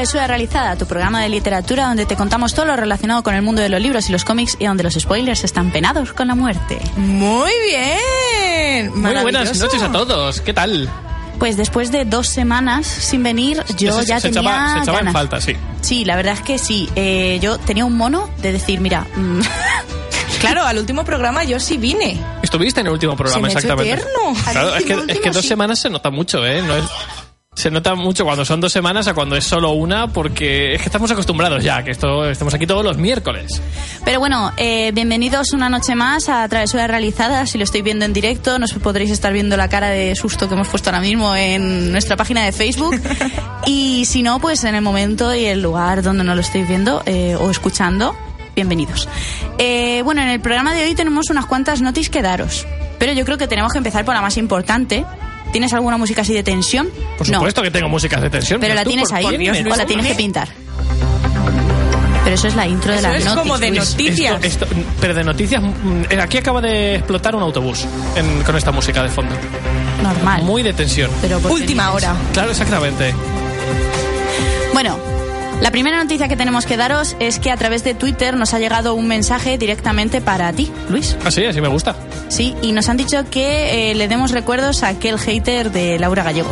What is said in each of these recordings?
Travesura Realizada, tu programa de literatura donde te contamos todo lo relacionado con el mundo de los libros y los cómics y donde los spoilers están penados con la muerte. Muy bien. Muy buenas noches a todos. ¿Qué tal? Pues después de dos semanas sin venir, yo se, ya se tenía echaba, se echaba en ganas. falta, sí. Sí, la verdad es que sí. Eh, yo tenía un mono de decir, mira, mm, Claro, al último programa yo sí vine. Estuviste en el último programa, Se me hecho exactamente. eterno. Claro, es que, es que dos semanas se nota mucho, ¿eh? No es- se nota mucho cuando son dos semanas a cuando es solo una, porque es que estamos acostumbrados ya, que esto estamos aquí todos los miércoles. Pero bueno, eh, bienvenidos una noche más a Travesura Realizada. Si lo estoy viendo en directo, nos podréis estar viendo la cara de susto que hemos puesto ahora mismo en nuestra página de Facebook. y si no, pues en el momento y el lugar donde no lo estáis viendo eh, o escuchando, bienvenidos. Eh, bueno, en el programa de hoy tenemos unas cuantas noticias que daros. Pero yo creo que tenemos que empezar por la más importante. ¿Tienes alguna música así de tensión? Por No. supuesto que tengo músicas de tensión. Pero la tú, tienes por- ahí por Dios, o la tienes que pintar. Pero eso es la intro de Eso la es noticia. como de noticias. Esto- esto- pero de noticias, mm, eh, aquí acaba de explotar un autobús en- con esta música de fondo. Normal. Muy de tensión. Pero ¿por qué Última hora. Claro, exactamente. Bueno, la primera noticia que tenemos que daros es que a través de Twitter nos ha llegado un mensaje directamente para ti, Luis. Así, así me gusta. Sí, y nos han dicho que eh, le demos recuerdos a aquel hater de Laura Gallego.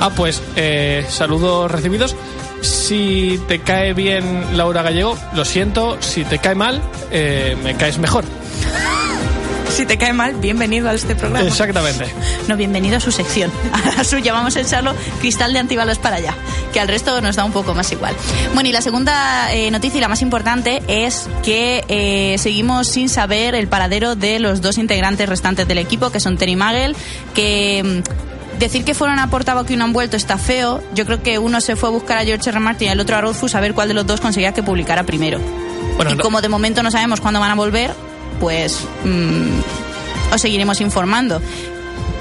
Ah, pues eh, saludos recibidos. Si te cae bien Laura Gallego, lo siento. Si te cae mal, eh, me caes mejor. Si te cae mal, bienvenido a este programa. Exactamente. No, bienvenido a su sección, a la suya. Vamos a echarlo cristal de antibalas para allá, que al resto nos da un poco más igual. Bueno, y la segunda eh, noticia y la más importante es que eh, seguimos sin saber el paradero de los dos integrantes restantes del equipo, que son Terry Magel, que... mm, Decir que fueron a Portavoz y no han vuelto está feo. Yo creo que uno se fue a buscar a George R. R. Martin y el otro a Rothfuss a ver cuál de los dos conseguía que publicara primero. Bueno, y no- como de momento no sabemos cuándo van a volver, pues mm, os seguiremos informando.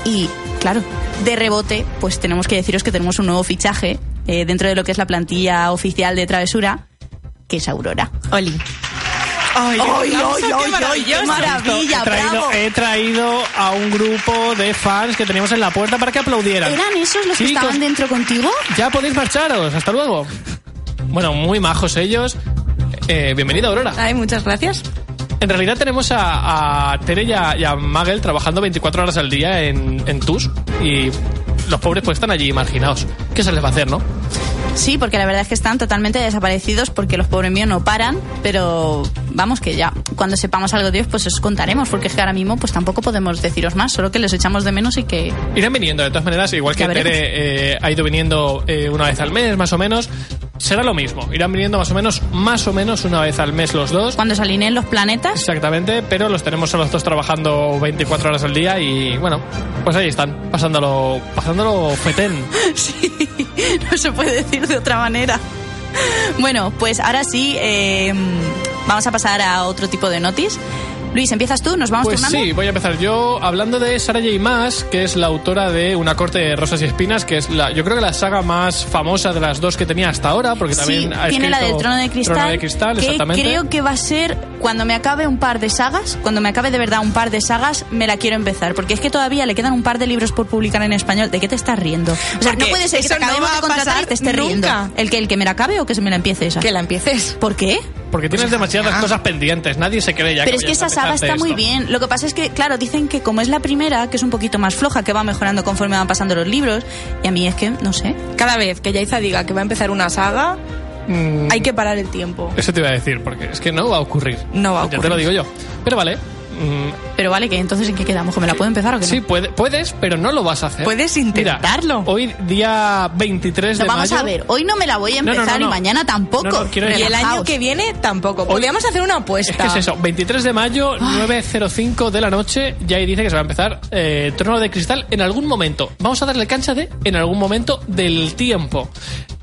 Y claro, de rebote, pues tenemos que deciros que tenemos un nuevo fichaje eh, dentro de lo que es la plantilla oficial de Travesura, que es Aurora. Oli. Ay, ¡Ay, ay, qué maravilla! he, traído, bravo. he traído a un grupo de fans que teníamos en la puerta para que aplaudieran. ¿Eran esos los que estaban dentro contigo? Ya podéis marcharos. Hasta luego. Bueno, muy majos ellos. Eh, bienvenida, Aurora. Ay, muchas gracias. En realidad tenemos a, a Tere y a, y a Magel trabajando 24 horas al día en, en TUS y los pobres pues están allí marginados. ¿Qué se les va a hacer, no? Sí, porque la verdad es que están totalmente desaparecidos porque los pobres míos no paran, pero vamos que ya, cuando sepamos algo de ellos, pues os contaremos, porque es que ahora mismo pues tampoco podemos deciros más, solo que les echamos de menos y que... Irán viniendo, de todas maneras, igual que. Tere eh, ha ido viniendo eh, una vez al mes, más o menos. Será lo mismo. Irán viniendo más o menos, más o menos una vez al mes los dos. Cuando se alineen los planetas, Exactamente, pero los tenemos a los dos trabajando 24 horas al día y bueno, pues ahí están, pasándolo, pasándolo fetén. sí, no se puede decir de otra manera. Bueno, pues ahora sí, eh, vamos a pasar a otro tipo de notis. Luis, ¿empiezas tú? ¿Nos vamos Pues turnando? sí, voy a empezar yo hablando de Sarah J. Maas, que es la autora de Una corte de rosas y espinas, que es la, yo creo que la saga más famosa de las dos que tenía hasta ahora, porque también Sí, ha tiene la del trono de cristal, Trono de Cristal, que exactamente. creo que va a ser cuando me acabe un par de sagas, cuando me acabe de verdad un par de sagas, me la quiero empezar, porque es que todavía le quedan un par de libros por publicar en español. ¿De qué te estás riendo? O sea, Porque no puede ser que te no de contratar y te nunca. riendo. ¿El que el que me la acabe o que se me la empiece esa? Que la empieces. ¿Por qué? Porque tienes demasiadas cosas pendientes, nadie se cree ya Pero que es que esa saga está muy bien. Lo que pasa es que, claro, dicen que como es la primera, que es un poquito más floja, que va mejorando conforme van pasando los libros, y a mí es que, no sé. Cada vez que Yaiza diga que va a empezar una saga, Mm, hay que parar el tiempo. Eso te iba a decir, porque es que no va a ocurrir. No va a Ya te ocurrir. lo digo yo. Pero vale. Pero vale, que entonces ¿en qué quedamos? ¿Que me la puedo empezar o qué no? sí, puede- puedes, pero no lo vas a hacer. Puedes Mira, intentarlo. hoy, día 23 No, de vamos mayo. a ver, hoy no me la voy a empezar no. y mañana tampoco. Y el año que viene tampoco. Podríamos hacer una apuesta. Es que es eso, 23 de mayo, 9.05 de la noche, ya ahí dice que se va a empezar eh, Trono de Cristal en algún momento. Vamos a darle cancha de en algún momento del tiempo.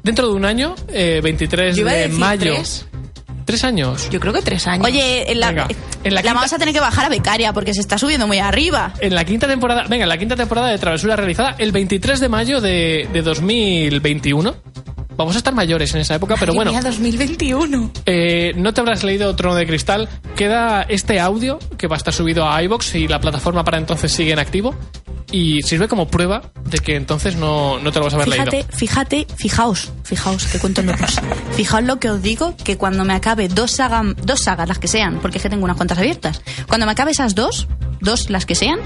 Dentro de un año, eh, 23 Yo iba a de mayo. tres. ¿Tres años? Yo creo que tres años. Oye, en la, Venga, en la la quinta- vamos a tener que bajar a becaria porque se está subiendo muy arriba. En la quinta temporada, venga, en la quinta temporada de Travesura realizada el 23 de mayo de, de 2021. Vamos a estar mayores en esa época, pero bueno. mía, 2021. Eh, no te habrás leído Trono de Cristal. Queda este audio que va a estar subido a iBox y la plataforma para entonces sigue en activo. Y sirve como prueba de que entonces no, no te lo vas a haber Fíjate, leído. fíjate, fijaos, fijaos, que cuento locos. Fijaos lo que os digo, que cuando me acabe dos, saga, dos sagas, las que sean, porque es que tengo unas cuantas abiertas, cuando me acabe esas dos, dos las que sean,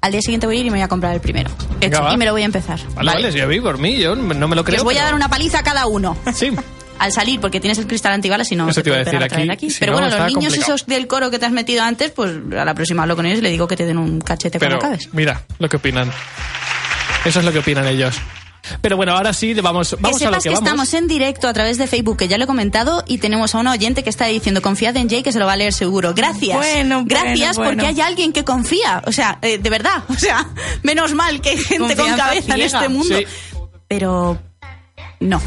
al día siguiente voy a ir y me voy a comprar el primero. Venga, y me lo voy a empezar. Vale, vale, a mí, por mí, yo no me lo creo. Les voy a dar una paliza a cada uno. Sí. Al salir, porque tienes el cristal antibalas y no Eso te iba a decir vez aquí, si Pero no, bueno, los niños complicado. esos del coro que te has metido antes, pues a la próxima hablo con ellos y le digo que te den un cachete Pero cuando acabes. mira lo que opinan. Eso es lo que opinan ellos. Pero bueno, ahora sí, vamos, vamos que a lo sepas que que, vamos. estamos en directo a través de Facebook, que ya lo he comentado, y tenemos a una oyente que está diciendo, confiad en Jay que se lo va a leer seguro. Gracias. Bueno, Gracias bueno, porque bueno. hay alguien que confía. O sea, eh, de verdad. O sea, menos mal que hay gente con cabeza en este mundo. Sí. Pero no.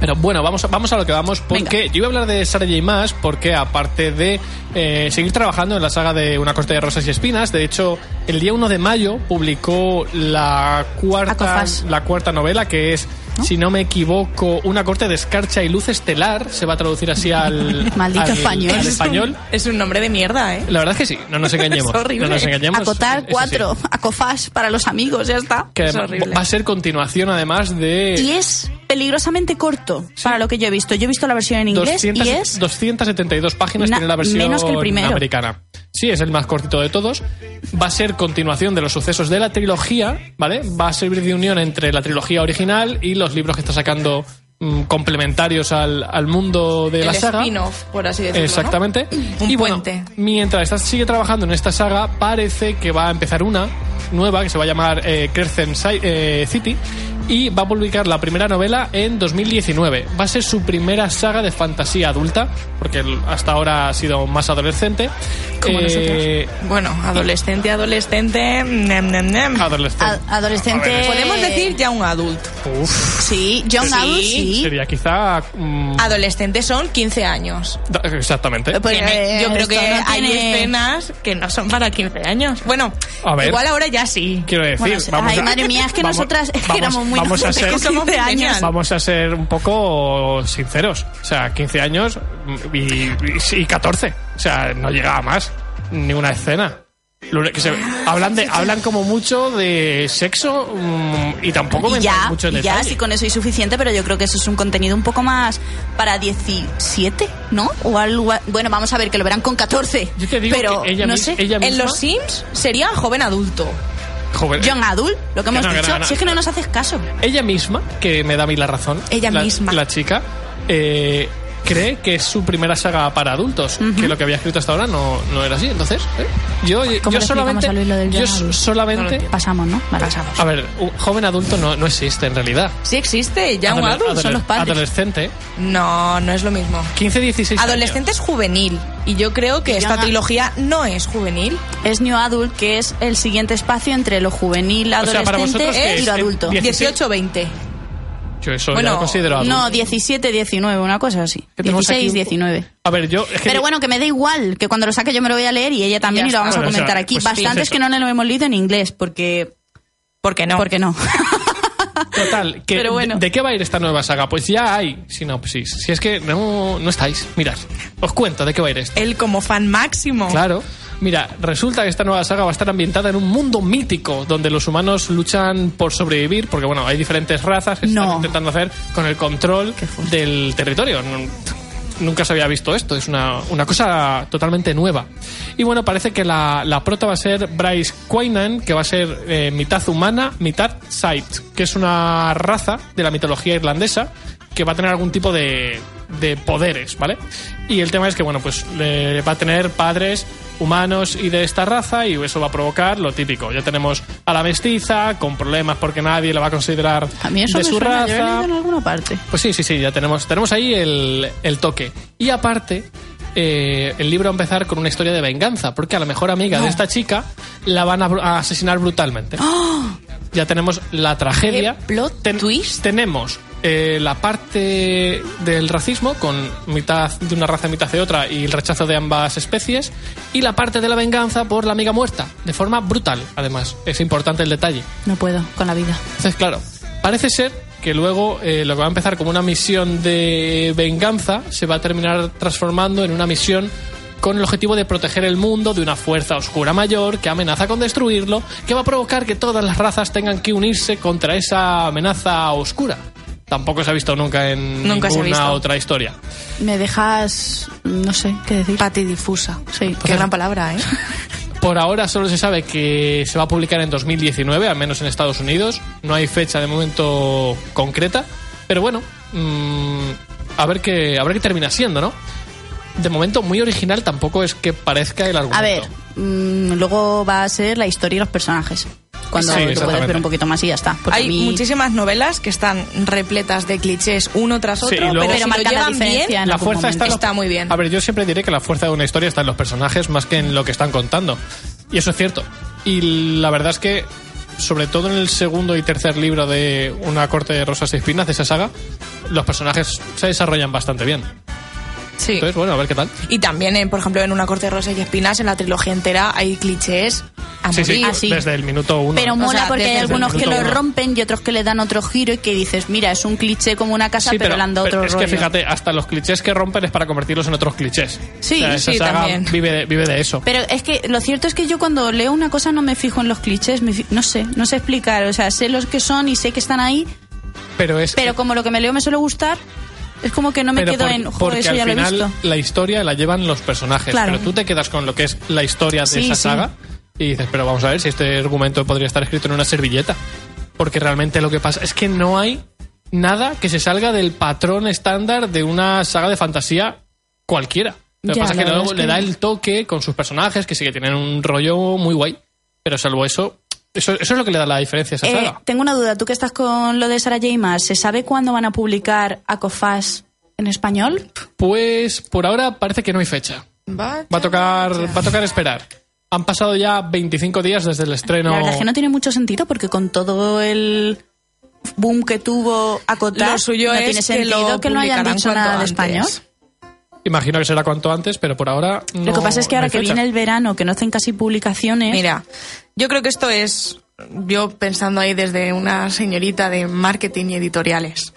Pero bueno, vamos a, vamos a lo que vamos, porque Venga. yo iba a hablar de Sarah J. Maas, porque aparte de eh, seguir trabajando en la saga de Una corte de rosas y espinas, de hecho, el día 1 de mayo publicó la cuarta, Acofas. la cuarta novela, que es, si no me equivoco, Una corte de escarcha y luz estelar, se va a traducir así al, Maldito al- español. al Es un- español. Es un nombre de mierda, ¿eh? La verdad es que sí, no nos engañemos. Es horrible. No nos engañemos. Acotar Eso sí. cuatro. Acofás para los amigos, ya está. Que Es horrible. va a ser continuación, además de. Y es peligrosamente corto para lo que yo he visto. Yo he visto la versión en inglés 200 y es 272 páginas Na- tiene la versión menos que el primero. americana. Sí, es el más cortito de todos. Va a ser continuación de los sucesos de la trilogía, ¿vale? Va a servir de unión entre la trilogía original y los libros que está sacando mm, complementarios al, al mundo de la saga. spin-off, por así decirlo. ¿no? Exactamente. Un y bueno, puente. mientras está- sigue trabajando en esta saga, parece que va a empezar una nueva que se va a llamar eh, Crescent Si- eh, City y va a publicar la primera novela en 2019. Va a ser su primera saga de fantasía adulta, porque hasta ahora ha sido más adolescente. Como Eh, Bueno, adolescente, adolescente. nem, nem, nem. Adolescente. a- adolescente. Podemos decir ya un adulto. uf, Sí, John Sí. Adult, sí. sería quizá. mm, Adolescentes son 15 años. exactamente. Pues, eh, yo creo que no hay tiene- escenas que no son para 15 años. Bueno, A ver. igual ahora ya sí. Quiero decir, Bueno, vamos ay, a- madre mía, es que vamos- nosotras es que vamos- éramos muy vamos a ser- con Somos 15 años. Vamos a ser un poco sinceros. O sea, 15 años y, y, y 14. O sea, no llega a más. Ni una escena. Que se- hablan, de, hablan como mucho de sexo mm, y tampoco me ya, mucho en ya, detalle. sí, con eso es suficiente, pero yo creo que eso es un contenido un poco más para 17, ¿no? O algo. Bueno, vamos a ver, que lo verán con 14. Yo te digo pero que ella, no sé. ella En misma... los Sims sería joven adulto. Joven, Young Adult, lo que hemos no, dicho. no, no. Si es que no nos haces caso. ella misma, que me da a mí la razón. Ella la, misma. La chica. eh, cree que es su primera saga para adultos, que lo que había escrito hasta ahora no, no era así. Entonces, ¿eh? yo, ¿Cómo yo solamente, yo solamente, Pasamos, ¿no? Vale. Pasamos. a ver, un joven adulto no, no existe en realidad. Sí existe, ya un adulto. son los padres. Adolescente, No, no es lo mismo. 15, 16 años. Adolescente es juvenil. Y yo creo que esta trilogía no es juvenil. Es New Adult, que es el siguiente espacio entre lo juvenil, sea, para adolescente vosotros, ¿qué y es? lo adulto. Die- 16. 18-20. Yo eso Bueno, ya lo considero adulto. No, 17, 19, una cosa así. Que tenemos aquí 16, un- 19. A ver, yo... es que- Pero bueno, que me da igual, que cuando lo saque yo me lo voy a leer y ella también y lo vamos a Bueno, o sea, comentar aquí. pues sí, es Bastantes eso. que no lo hemos leído en inglés, porque... ¿Por qué no? Porque no. Total, que Pero bueno. de, qué va a ir esta nueva saga? Pues ya hay sinopsis. Si es que no, no estáis, mirad. Os cuento de qué va a ir esto. Él como fan máximo. Claro. Mira, resulta que esta nueva saga va a estar ambientada en un mundo mítico donde los humanos luchan por sobrevivir, porque bueno, hay diferentes razas que No. están intentando hacer con el control del territorio. Nunca se había visto esto, es una, una cosa totalmente nueva. Y bueno, parece que la, la prota va a ser Bryce Quainan, que va a ser eh, mitad humana, mitad Sight, que es una raza de la mitología irlandesa que va a tener algún tipo de, de poderes, ¿vale? Y el tema es que, bueno, pues le- va a tener padres humanos y de esta raza y eso va a provocar lo típico. Ya tenemos a la mestiza con problemas porque nadie la va a considerar A mí eso de me su suena, yo lo he raza. leído en alguna parte. Pues sí, sí, sí, ya tenemos, tenemos ahí el, el toque. Y aparte, eh, el libro va a empezar con una historia de venganza, porque a la mejor amiga de esta chica la van a, asesinar brutalmente. Ya tenemos la tragedia. ¡Qué plot twist! Tenemos eh, la parte del racismo, con mitad de una raza y mitad de otra, y el rechazo de ambas especies, y la parte de la venganza por la amiga muerta, de forma brutal, además. Es importante el detalle. No puedo con la vida. Entonces, claro, parece ser que luego eh, lo que va a empezar como una misión de venganza se va a terminar transformando en una misión con el objetivo de proteger el mundo de una fuerza oscura mayor que amenaza con destruirlo, que va a provocar que todas las razas tengan que unirse contra esa amenaza oscura. Tampoco se ha visto nunca en Nunca ninguna otra historia. Me dejas... no sé qué decir. Patidifusa. Sí. Qué gran palabra, ¿eh? Por ahora solo se sabe que se va a publicar en 2019, al menos en Estados Unidos. No hay fecha de momento concreta, pero bueno, mm, a ver qué a ver qué termina siendo, ¿no? De momento muy original tampoco es que parezca el argumento. A ver, mm, luego va a ser la historia y los personajes. Cuando Sí, tú puedes exactamente. ver un poquito más y ya está. Hay mí- muchísimas novelas que están repletas de clichés uno tras otro, luego- pero, Pero si lo marca la diferencia bien, en la fuerza Está muy bien. A ver, yo siempre diré que la fuerza de una historia está en los personajes más que en lo que están contando. Y eso es cierto. Y la verdad es que, sobre todo en el segundo y tercer libro de Una corte de rosas y espinas de esa saga, los personajes se desarrollan bastante bien. Sí. Entonces, bueno, a ver qué tal. Y también, eh, por ejemplo, en Una corte de rosas y espinas, en la trilogía entera, hay clichés a Sí, sí, morir. Ah, sí. desde el minuto uno. Pero mola sea, porque hay algunos que lo uno. rompen y otros que le dan otro giro y que dices, mira, es un cliché como una casa, Sí, pero, le han dado pero otro es rollo. que fíjate, hasta los clichés que rompen es para convertirlos en otros clichés. Sí, esa sí, saga también. Vive de, vive de eso. Pero es que lo cierto es que yo cuando leo una cosa no me fijo en los clichés, me fi- no sé, no sé explicar, o sea, sé los que son y sé que están ahí, Pero es pero como lo que me leo me suele gustar, es como que no me pero quedo por- en, porque eso al ya lo he final visto. la historia la llevan los personajes, Claro. pero tú te quedas con lo que es la historia de Sí, esa sí. saga y dices, pero vamos a ver si este argumento podría estar escrito en una servilleta. Porque realmente lo que pasa es que no hay nada que se salga del patrón estándar de una saga de fantasía cualquiera. Lo que Ya, pasa es que luego le da el toque con sus personajes, que sí que tienen un rollo muy guay. Pero salvo eso, eso, eso es lo que le da la diferencia a esa Eh, saga. tengo una duda, tú que estás con lo de Sarah J. Maas, ¿se sabe cuándo van a publicar Acofas en español? Pues por ahora parece que no hay fecha. Vaya, Va a tocar, vaya. va a tocar esperar. Han pasado ya 25 días desde el estreno. La verdad es que no tiene mucho sentido porque con todo el boom que tuvo Acotar, Lo suyo no es tiene que sentido lo que no hayan dicho nada de español. Imagino que será cuanto antes, pero por ahora. Lo que pasa es que ahora que viene el verano, que no hacen casi publicaciones, Mira, yo creo que esto es yo pensando ahí desde una señorita de marketing y editoriales.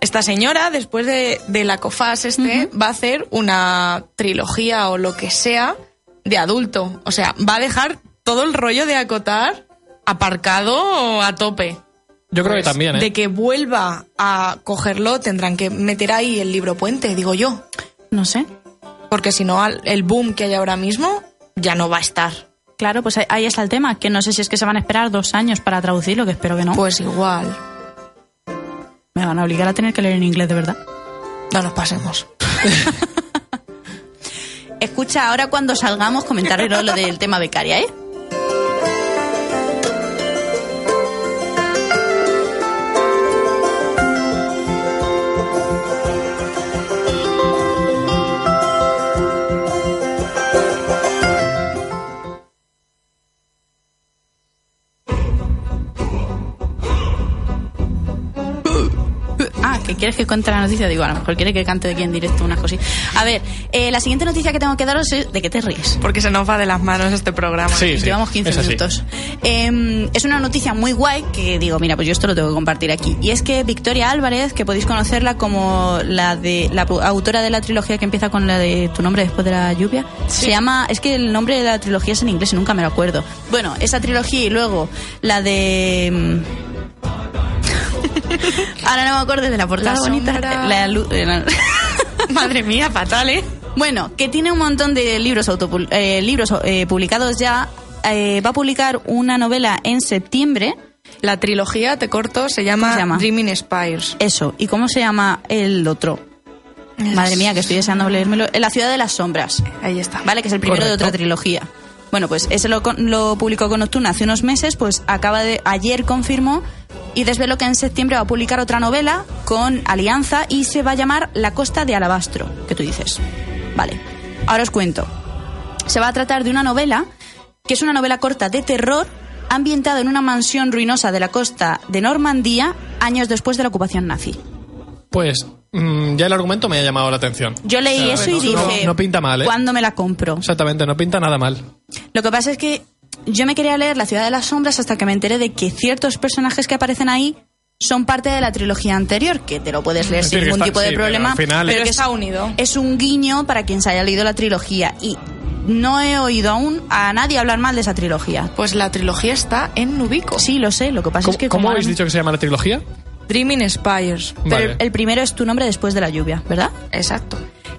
Esta señora, después de, de la COFAS este, va a hacer una trilogía o lo que sea de adulto. O sea, va a dejar todo el rollo de acotar aparcado a tope. Yo creo que Pues, también, ¿eh? De que vuelva a cogerlo, tendrán que meter ahí el libro puente, digo yo. no sé. Porque si no, al- el boom que hay ahora mismo ya no va a estar. Claro, pues ahí- está el tema, que no sé si es que se van a esperar dos años para traducirlo, que espero que no. Pues igual, Me van a obligar a tener que leer en inglés, de verdad. no nos pasemos. Escucha, ahora cuando salgamos comentaré lo del tema becaria, ¿eh? Que quieres que cuente la noticia, digo, a lo mejor quiere que cante aquí en directo unas cositas. A ver, eh, la siguiente noticia que tengo que daros es de qué te ríes. Porque se nos va de las manos este programa. Sí, sí. Llevamos 15 es minutos. Eh, es una noticia muy guay que digo, mira, pues yo esto lo tengo que compartir aquí. Y es que Victoria Álvarez, que podéis conocerla como la de la autora de la trilogía que empieza con la de tu nombre después de la lluvia, se llama, es que el nombre de la trilogía es en inglés y nunca me lo acuerdo. Bueno, esa trilogía y luego la de mm, Ahora no me acuerdo de la portada La bonita. La la- Madre mía, fatal, ¿eh? bueno, que tiene un montón de libros, autopul- eh, libros eh, publicados ya. Eh, va a publicar una novela en septiembre. La trilogía, te corto, se llama, ¿Cómo se llama? Dreaming Spires. Eso. ¿Y cómo se llama el otro? Madre mía, que estoy deseando leérmelo. La ciudad de las sombras. Ahí está. ¿Vale? Que es el primero de otra trilogía. Bueno, pues ese lo publicó con Nocturna hace unos meses, pues acaba de. Ayer confirmó y desveló que en septiembre va a publicar otra novela con Alianza y se va a llamar La Costa de Alabastro. Que tú dices. Vale. Ahora os cuento. Se va a tratar de una novela que es una novela corta de terror ambientada en una mansión ruinosa de la costa de Normandía años después de la ocupación nazi. Pues mm, ya el argumento me ha llamado la atención. Yo leí eso y no- dije, no pinta mal, ¿eh? ¿cuándo me la compro? Exactamente, no pinta nada mal. Lo que pasa es que yo me quería leer La ciudad de las sombras hasta que me enteré de que ciertos personajes que aparecen ahí son parte de la trilogía anterior, que te lo puedes leer Es sin ningún está- tipo de sí, pero problema. al final- Pero que está es, unido. es un guiño para quien se haya leído la trilogía. Y no he oído aún a nadie hablar mal de esa trilogía. Pues la trilogía está en Nubico. Sí, lo sé. Lo que pasa ¿Cómo, es que. cómo como habéis dicho que se llama la trilogía? Dreaming Spires. Pero Vale. el primero es tu nombre después de la lluvia, ¿verdad? Exacto.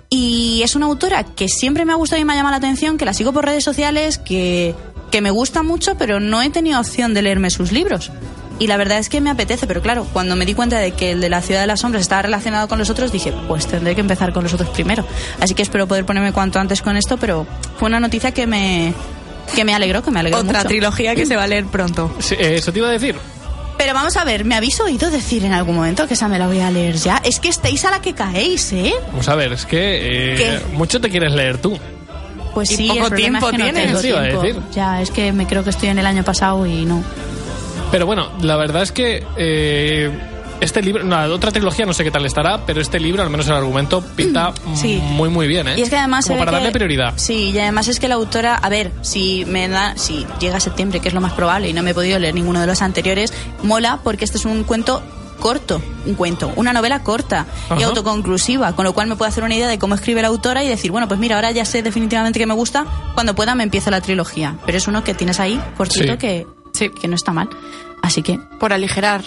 Y es una autora que siempre me ha gustado y me ha llamado la atención, que la sigo por redes sociales, que, que me gusta mucho, pero no he tenido opción de leerme sus libros. Y la verdad es que me apetece, pero claro, cuando me di cuenta de que el de la Ciudad de las Sombras estaba relacionado con los otros, dije, pues tendré que empezar con los otros primero. Así que espero poder ponerme cuanto antes con esto, pero fue una noticia que me, que me alegró, que me alegró Otra mucho. trilogía que se va a leer pronto. Sí, eh, eso te iba a decir. Pero vamos a ver, ¿me habéis oído decir en algún momento que esa me la voy a leer ya? Es que estáis a la que caéis, ¿eh? Vamos a ver, es que eh, ¿Qué? mucho te quieres leer tú. Pues Y sí, poco el tiempo es que no tienes. tengo a tiempo. decir. Ya, es que me creo que estoy en el año pasado y no. Pero bueno, la verdad es que eh, este libro, no, la otra trilogía no sé qué tal estará, pero este libro, al menos el argumento, pinta Sí. muy muy bien, ¿eh? Y es que además Como para que- darle prioridad. Sí, y además es que la autora, a ver, si me da, si llega septiembre, que es lo más probable, y no me he podido leer ninguno de los anteriores, mola porque este es un cuento corto, un cuento, una novela corta y autoconclusiva, con lo cual me puedo hacer una idea de cómo escribe la autora y decir, bueno, pues mira, ahora ya sé definitivamente que me gusta, cuando pueda me empiezo la trilogía. Pero es uno que tienes ahí, cortito, Sí. que, que no está mal. Así que, Por aligerar.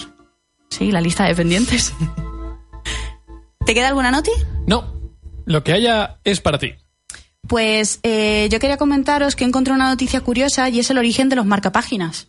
sí, la lista de pendientes. ¿Te queda alguna noti? No, lo que haya es para ti. Pues eh, yo quería comentaros que encontré una noticia curiosa y es el origen de los marcapáginas.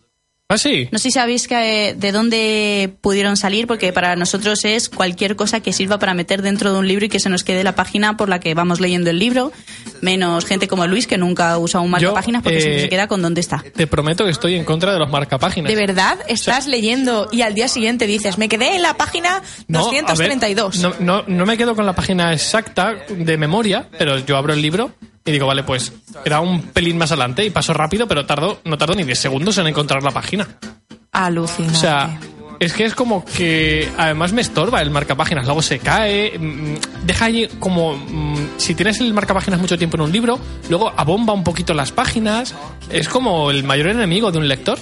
¿Ah, sí? No sé si sabéis que, eh, de dónde pudieron salir, porque para nosotros es cualquier cosa que sirva para meter dentro de un libro y que se nos quede la página por la que vamos leyendo el libro, menos gente como Luis que nunca usado un marcapáginas porque eh, siempre se queda con dónde está. Te prometo que estoy en contra de los marcapáginas. ¿De verdad? Estás leyendo y al día siguiente dices, me quedé en la página No, a ver, 232. no, no, no me quedo con la página exacta de memoria, pero yo abro el libro y digo, vale, pues era un pelín más adelante y paso rápido, pero tardo, no tardo ni 10 segundos en encontrar la página. Alucinante. O sea, es que es como que además me estorba el marcapáginas, luego se cae, mm, deja ahí como mm, si tienes el marcapáginas mucho tiempo en un libro, luego abomba un poquito las páginas, es como el mayor enemigo de un lector.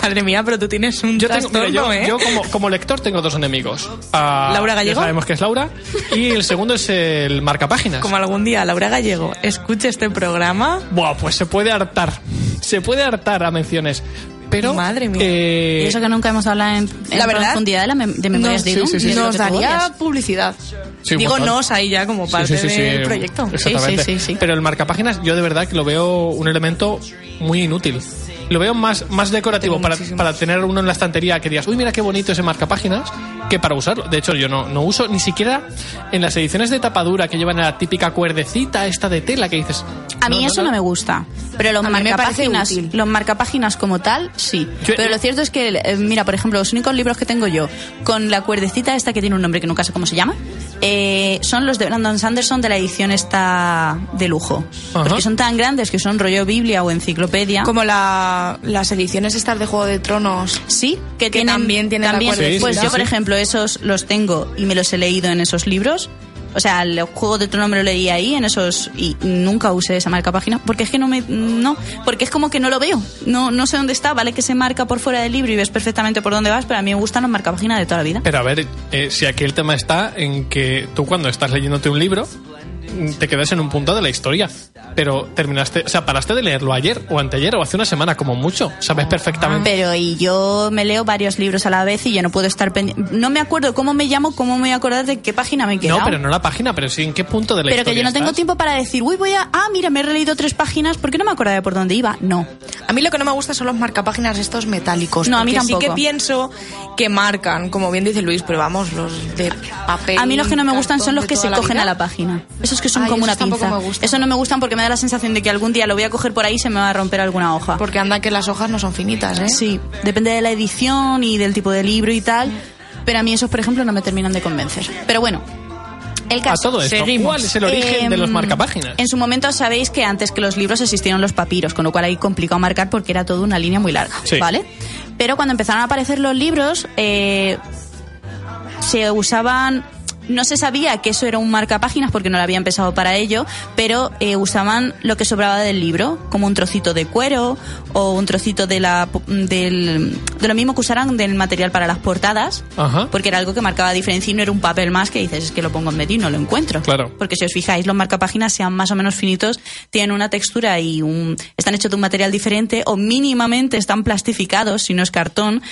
Madre mía, pero tú tienes un Yo, tengo, mira, trastorno, yo, ¿eh? yo como, como lector tengo dos enemigos. Ah, ¿Laura Gallego? Ya sabemos que es Laura. Y el segundo es el marcapáginas. Como algún día Laura Gallego escuche este programa, Buah, pues se puede hartar. Se puede hartar a menciones. Pero. Madre mía. eh, y eso que nunca hemos hablado en, en la verdad, profundidad de, la mem- de memorias nos, de Idun, sí, sí, sí. nos daría publicidad. Digo nos ahí ya como parte Sí, sí, sí, del sí. proyecto. Exactamente. Sí, sí, sí, sí. Pero el marcapáginas, yo de verdad que lo veo un elemento muy inútil. Lo veo más, más decorativo para, para tener uno en la estantería que digas, uy, mira qué bonito ese marcapáginas, que para usarlo. De hecho, yo no, no uso ni siquiera en las ediciones de tapadura que llevan la típica cuerdecita esta de tela que dices. A mí eso no, me gusta. Pero los marcapáginas, los marcapáginas como tal, sí. Yo- pero lo cierto es que, eh, mira, por ejemplo, los únicos libros que tengo yo con la cuerdecita esta que tiene un nombre que nunca sé cómo se llama, eh, son los de Brandon Sanderson de la edición esta de lujo. Ajá. Porque son tan grandes que son rollo Biblia o enciclopedia. Como la la- las ediciones estas de Juego de Tronos. Sí, que, Que tienen, también tienen la también. Pues Sí, yo, sí, por ejemplo, esos los tengo y me los he leído en esos libros. O sea, el juego de trono me lo leí ahí en esos y nunca usé esa marca página porque es que no me no porque es como que no lo veo no no sé dónde está vale que se marca por fuera del libro y ves perfectamente por dónde vas pero a mí me gustan las marca páginas de toda la vida Pero a ver, eh, si aquí el tema está en que tú cuando estás leyéndote un libro te quedas en un punto de la historia, pero terminaste, o sea, paraste de leerlo ayer o anteayer o hace una semana como mucho, sabes perfectamente. Pero y yo me leo varios libros a la vez y yo no puedo estar pendiente. No me acuerdo cómo me llamo, cómo me voy a acordar de qué página me he quedado. No, pero no la página, pero sí en qué punto de la Pero que historia yo no tengo estás. tiempo para decir, uy, voy a. Ah, mira, me he releído tres páginas, ¿por qué no me acordaba de por dónde iba? No. A mí lo que no me gusta son los marcapáginas estos metálicos. No, a mí porque sí tampoco. que pienso que marcan, como bien dice Luis, pero vamos, los de papel. A mí los que no me gustan son los que se cogen vida. a la página. Esos que son Ay, como una pinza. me. Eso no me gustan porque me da la sensación de que algún día lo voy a coger por ahí y se me va a romper alguna hoja. Porque anda que las hojas no son finitas, ¿eh? Sí, depende de la edición y del tipo de libro y tal. Pero a mí esos, por ejemplo, no me terminan de convencer. Pero bueno, el A caso. todo esto, Seguimos. ¿cuál es el origen de los Em, marcapáginas? En su momento sabéis que antes que los libros existieron los papiros, con lo cual ahí complicado marcar porque era toda una línea muy larga, Sí. ¿vale? Pero cuando empezaron a aparecer los libros, eh, se usaban no se sabía que eso era un marcapáginas porque no lo habían pensado para ello, pero eh, usaban lo que sobraba del libro, como un trocito de cuero o un trocito de la del, de lo mismo que usaran del material para las portadas, Ajá. porque era algo que marcaba diferencia y no era un papel más que dices, es que lo pongo en medio y no lo encuentro. Claro. Porque si os fijáis, los marcapáginas sean más o menos finitos, tienen una textura y un, están hechos de un material diferente o mínimamente están plastificados, si no es cartón,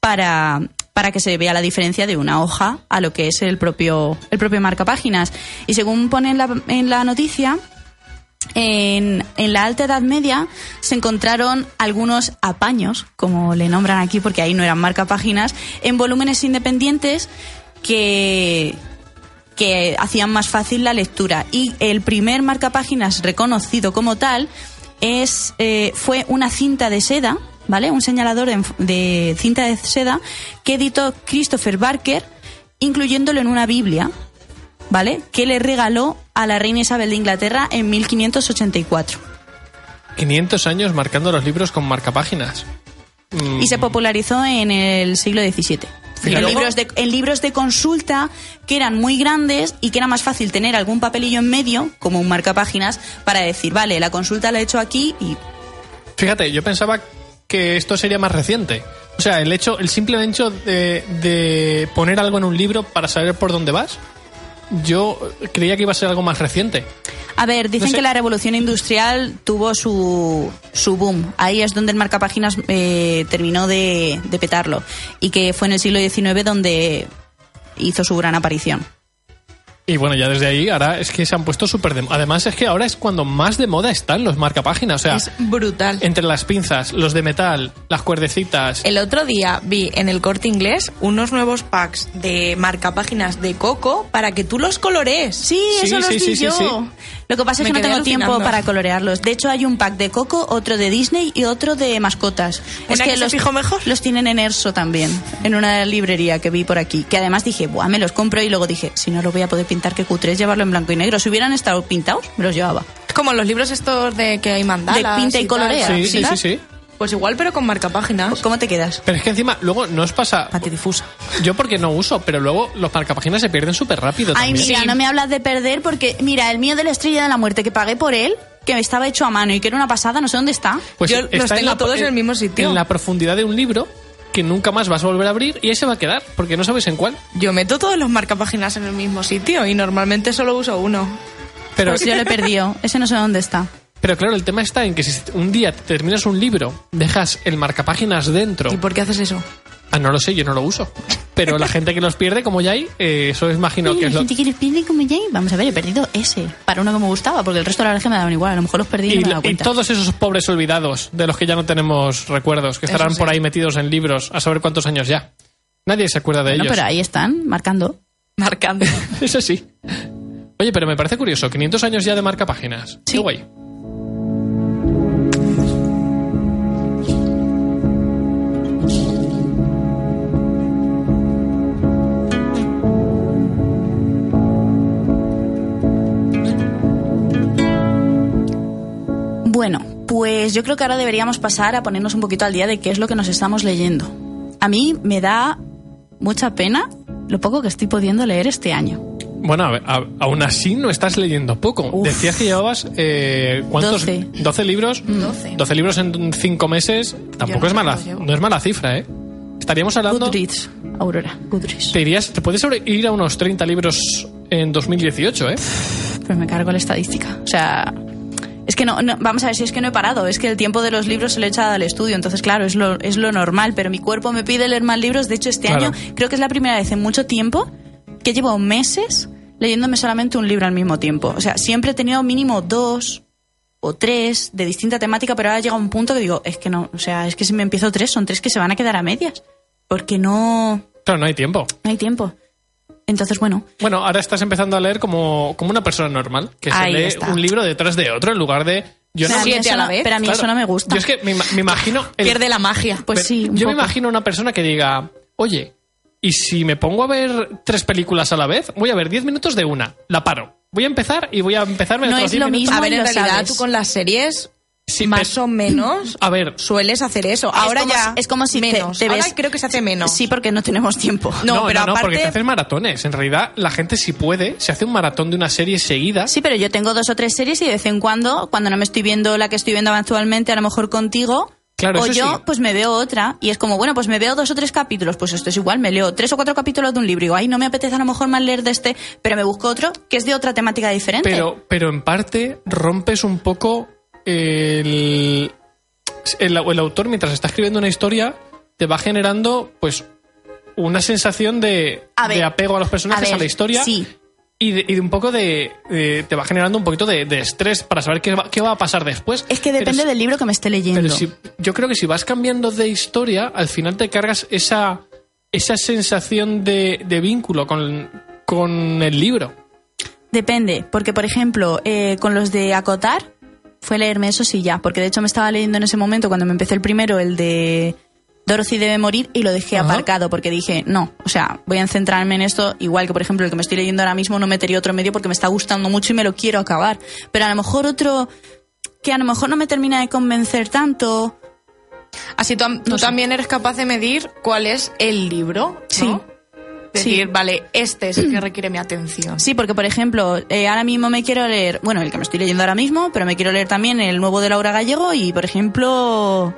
para, para que se vea la diferencia de una hoja a lo que es el propio, el propio marcapáginas. Y según pone en la, en la noticia, en, en la Alta Edad Media se encontraron algunos apaños, como le nombran aquí, porque ahí no eran marcapáginas, en volúmenes independientes que, que hacían más fácil la lectura. Y el primer marcapáginas reconocido como tal es, eh, fue una cinta de seda, ¿vale? Un señalador de, de cinta de seda que editó Christopher Barker, incluyéndolo en una Biblia, ¿vale? Que le regaló a la reina Isabel de Inglaterra en 1584. 500 años marcando los libros con marcapáginas. Mm, Y se popularizó en el siglo XVII. En libros, de, en libros de consulta que eran muy grandes y que era más fácil tener algún papelillo en medio, como un marcapáginas, para decir, vale, la consulta la he hecho aquí y Fíjate, yo pensaba que esto sería más reciente. O sea, el hecho, el simple hecho de, de poner algo en un libro para saber por dónde vas, yo creía que iba a ser algo más reciente. A ver, dicen No sé. que la revolución industrial tuvo su, su boom. Ahí es donde el marcapáginas eh, terminó de, de petarlo. Y que fue en el siglo XIX donde hizo su gran aparición. Y bueno, ya desde ahí, ahora es que se han puesto súper de Además, es que ahora es cuando más de moda están los marcapáginas. O sea, Es brutal. entre las pinzas, los de metal, las cuerdecitas. El otro día vi en el corte inglés unos nuevos packs de marcapáginas de coco para que tú los colorees. Sí, Sí, eso los sí, vi sí, sí, yo. Lo que pasa es Me que no tengo tiempo para colorearlos. De hecho, hay un pack de Coco, otro de Disney y otro de mascotas. ¿Una es que los, fijó mejor? los tienen en Erso también, en una librería que vi por aquí. Que además dije, Buah, me los compro y luego dije, si no lo voy a poder pintar, que cutre es llevarlo en blanco y negro. Si hubieran estado pintados, me los llevaba. Es como los libros estos de que hay mandalas. De pinta y tal. colorea. Sí, sí, sí, sí. Pues igual, pero con marcapáginas. ¿Cómo te quedas? Pero es que encima, luego no os pasa. Patidifusa. Yo porque no uso, pero luego los marcapáginas se pierden súper rápido Ay, también. mira, no me hablas de perder porque, mira, el mío de la estrella de la muerte que pagué por él, que estaba hecho a mano y que era una pasada, no sé dónde está. Pues Yo los está tengo todos en el mismo sitio. En la profundidad de un libro que nunca más vas a volver a abrir y ahí se va a quedar, porque no sabes en cuál. Yo meto todos los marcapáginas en el mismo sitio y normalmente solo uso uno. Pero, Pues yo lo he perdido. Ese no sé dónde está. Pero claro, el tema está en que si un día te terminas un libro, dejas el marcapáginas dentro. ¿Y por qué haces eso? Ah, no lo sé, yo no lo uso. Pero la gente que los pierde, como ya hay, eh, eso imagino que la es lo... gente que los pierde como Jay. Vamos a ver, he perdido ese. Para uno que me gustaba, porque el resto de la verdad es que me daban igual. A lo mejor los perdí y, Y, no me dado y cuenta. todos esos pobres olvidados de los que ya no tenemos recuerdos, que estarán sí. por ahí metidos en libros a saber cuántos años ya. Nadie se acuerda de Bueno, ellos. pero ahí están, marcando. Marcando. Eso sí. Oye, pero me parece curioso, 500 años ya de marca páginas. Sí. Qué guay. Pues yo creo que ahora deberíamos pasar a ponernos un poquito al día de qué es lo que nos estamos leyendo. A mí me da mucha pena lo poco que estoy pudiendo leer este año. Bueno, a a- aún así no estás leyendo poco. Uf. Decías que llevabas eh, ¿cuántos? 12. 12 libros. 12. 12 libros en 5 meses. Tampoco no es mala, no es mala cifra, ¿eh? Estaríamos hablando. Goodreads, Aurora, Goodreads. Te irías, te puedes ir a unos 30 libros en 2018, ¿eh? Pues me cargo la estadística. O sea, es que no, no- vamos a ver si es que no he parado, es que el tiempo de los libros se lo he echado al estudio, entonces claro, es lo, es lo normal, pero mi cuerpo me pide leer más libros, de hecho este Claro. año creo que es la primera vez en mucho tiempo que llevo meses leyéndome solamente un libro al mismo tiempo. O sea, siempre he tenido mínimo dos o tres de distinta temática, pero ahora llega un punto que digo, es que no, o sea, es que si me empiezo tres, son tres que se van a quedar a medias, porque no, Claro, no hay tiempo. no hay tiempo. Entonces, bueno, Bueno, ahora estás empezando a leer como, como una persona normal, que se Ahí lee está. un libro detrás de otro en lugar de... Yo pero, no, a mí siete eso a la vez, pero a mí Claro, eso no me gusta. Yo es que me, ima- me imagino... el- Pierde la magia. Pues sí, un Yo me imagino una persona que diga, oye, ¿y si me pongo a ver tres películas a la vez? Voy a ver 10 minutos de una, la paro. Voy a empezar y voy a empezarme No es 10 lo minutos. mismo. A ver, en realidad sabes. tú con las series Sí, más o menos A ver, sueles hacer eso. Ahora como ya es como si te- menos. te Ahora ves- creo que se hace menos. Sí, porque no tenemos tiempo. No, no, pero no, no, porque aparte- te haces maratones. En realidad, la gente si puede, se hace un maratón de una serie seguida. Sí, pero yo tengo dos o tres series y de vez en cuando, cuando no me estoy viendo la que estoy viendo actualmente, a lo mejor contigo, Claro, o yo, sí. pues me veo otra. Y es como, bueno, pues me veo dos o tres capítulos. Pues esto es igual, me leo tres o cuatro capítulos de un libro. Y digo, ay, no me apetece a lo mejor más leer de este, pero me busco otro que es de otra temática diferente. Pero, pero en parte rompes un poco el, el, el autor mientras está escribiendo una historia te va generando pues una sensación de, ver, de apego a los personajes, a, ver, la historia Sí, y, de, y de un poco de, de- te va generando un poquito de, de estrés para saber qué va, qué va a pasar después. es que depende del libro que me esté leyendo. Pero si, yo creo que si vas cambiando de historia, al final te cargas esa, esa sensación de, de vínculo con, con el libro. Depende, porque por ejemplo, eh, con los de acotar, fue leerme eso sí ya, porque de hecho me estaba leyendo en ese momento cuando me empecé el primero, el de Dorothy debe morir, y lo dejé Ajá. aparcado porque dije, no, o sea, voy a centrarme en esto, igual que por ejemplo el que me estoy leyendo ahora mismo, no metería otro medio porque me está gustando mucho y me lo quiero acabar. Pero a lo mejor otro que a lo mejor no me termina de convencer tanto. Así tú, No también eres capaz de medir cuál es el libro. ¿no? Sí. Decir, Sí. vale, este es el que requiere mi atención. Sí, porque por ejemplo, eh, ahora mismo me quiero leer, bueno, el que me estoy leyendo ahora mismo, pero me quiero leer también el nuevo de Laura Gallego y, por ejemplo,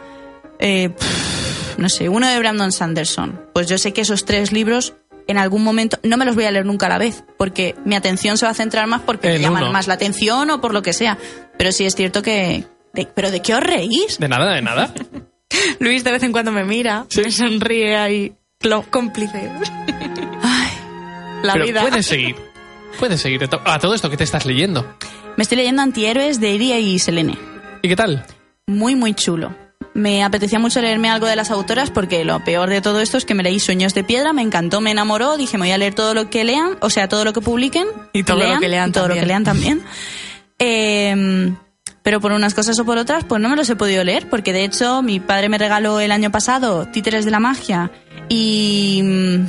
eh, pff, no sé, uno de Brandon Sanderson. Pues yo sé que esos tres libros en algún momento no me los voy a leer nunca a la vez, porque mi atención se va a centrar más porque me llaman uno. más la atención o por lo que sea. Pero sí es cierto que... de- ¿Pero de qué os reís? De nada, de nada. Luis de vez en cuando me mira, Sí. me sonríe ahí, clo- cómplice. La Pero vida. puedes seguir. Puedes seguir. A todo esto que te estás leyendo. Me estoy leyendo Antihéroes de Iria y Selene. ¿Y qué tal? muy, muy chulo. Me apetecía mucho leerme algo de las autoras porque lo peor de todo esto es que me leí Sueños de Piedra, me encantó, me enamoró, dije me voy a leer todo lo que lean, o sea, todo lo que publiquen. Y todo lo que lean y todo lo también. que lean también. Eh, pero por unas cosas o por otras, pues no me los he podido leer, porque de hecho mi padre me regaló el año pasado Títeres de la Magia y... mm,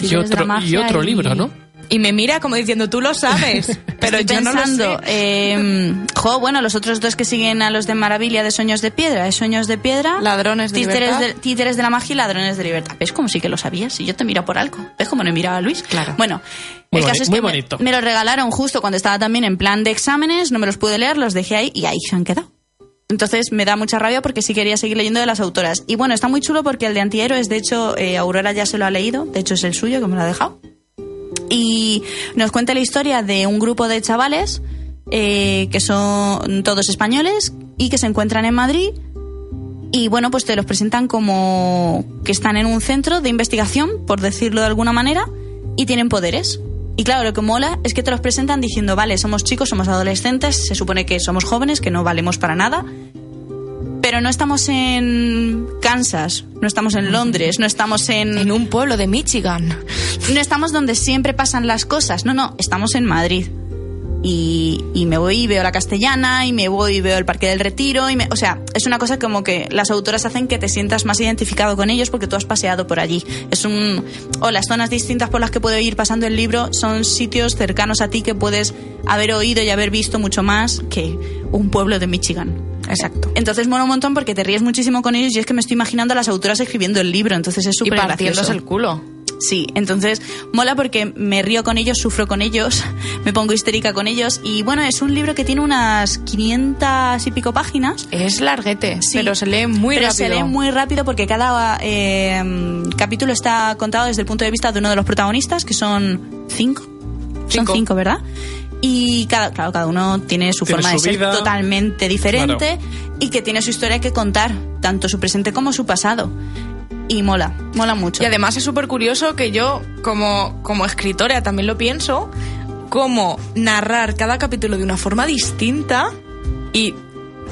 Y la otro, y y- libro, ¿no? Y me mira como diciendo, tú lo sabes, pero Estoy yo no pensando, lo sé. eh, jo, bueno, los otros dos que siguen a los de Maravilla de Sueños de Piedra, es Sueños de Piedra, Ladrones de títeres libertad. de, títeres de la magia y ladrones de libertad. ¿Ves como sí que lo sabías? Si yo te miro por algo. ¿Ves cómo no he mirado a Luis? Claro. Bueno, Muy el caso es muy que me-. Me, los regalaron justo cuando estaba también en plan de exámenes, no me los pude leer, los dejé ahí y ahí se han quedado. Entonces me da mucha rabia porque sí quería seguir leyendo de las autoras. Y bueno, está muy chulo porque el de antihéroes, de hecho, eh, Aurora ya se lo ha leído, de hecho es el suyo que me lo ha dejado. Y nos cuenta la historia de un grupo de chavales eh, que son todos españoles y que se encuentran en Madrid. Y bueno, pues te los presentan como que están en un centro de investigación, por decirlo de alguna manera, y tienen poderes. Y claro, lo que mola es que te los presentan diciendo, vale, somos chicos, somos adolescentes, se supone que somos jóvenes, que no valemos para nada, pero no estamos en Kansas, no estamos en Londres, no estamos En un pueblo de Michigan. No estamos donde siempre pasan las cosas, no, no, estamos en Madrid. y, y me voy y veo la castellana y me voy y veo el Parque del Retiro y me, o sea, es una cosa como que las autoras hacen que te sientas más identificado con ellos porque tú has paseado por allí. Es un o las zonas distintas por las que puede ir pasando el libro son sitios cercanos a ti que puedes haber oído y haber visto mucho más que un pueblo de Michigan. Exacto. Entonces mola un montón porque te ríes muchísimo con ellos y es que me estoy imaginando a las autoras escribiendo el libro, entonces es Y súper partiéndose gracioso. el culo. Sí, entonces mola porque me río con ellos, sufro con ellos, me pongo histérica con ellos y bueno, es un libro que tiene unas 500 y pico páginas. Es larguete, Sí, pero se lee muy pero rápido. se lee muy rápido porque cada eh, capítulo está contado desde el punto de vista de uno de los protagonistas, que son cinco. Son Cinco. ¿verdad? Y cada, claro, cada uno tiene su Tiene forma su de ser vida. totalmente diferente y que tiene su historia que contar, tanto su presente como su pasado. Y mola, mola mucho. Y además es súper curioso que yo, como, como escritora, también lo pienso, cómo narrar cada capítulo de una forma distinta y...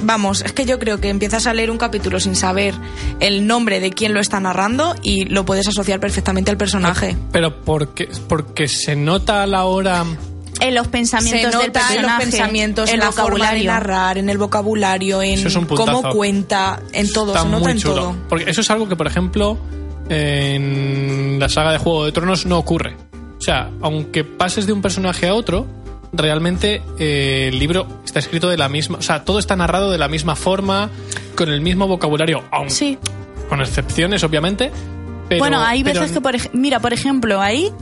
Vamos, es que yo creo que empiezas a leer un capítulo sin saber el nombre de quién lo está narrando y lo puedes asociar perfectamente al personaje. Pero porque, porque se nota a la hora... en los Se pensamientos del nota en los personaje, pensamientos, en la forma de narrar, en el vocabulario, en es cómo cuenta, en todo, Está se nota muy en chulo. todo. Porque eso es algo que, por ejemplo, en la saga de Juego de Tronos no ocurre. O sea, aunque pases de un personaje a otro, realmente eh, el libro está escrito de la misma... O sea, todo está narrado de la misma forma, con el mismo vocabulario, aun Sí. con excepciones, obviamente. Pero, bueno, hay pero veces que, por ej- mira, por ejemplo, ahí,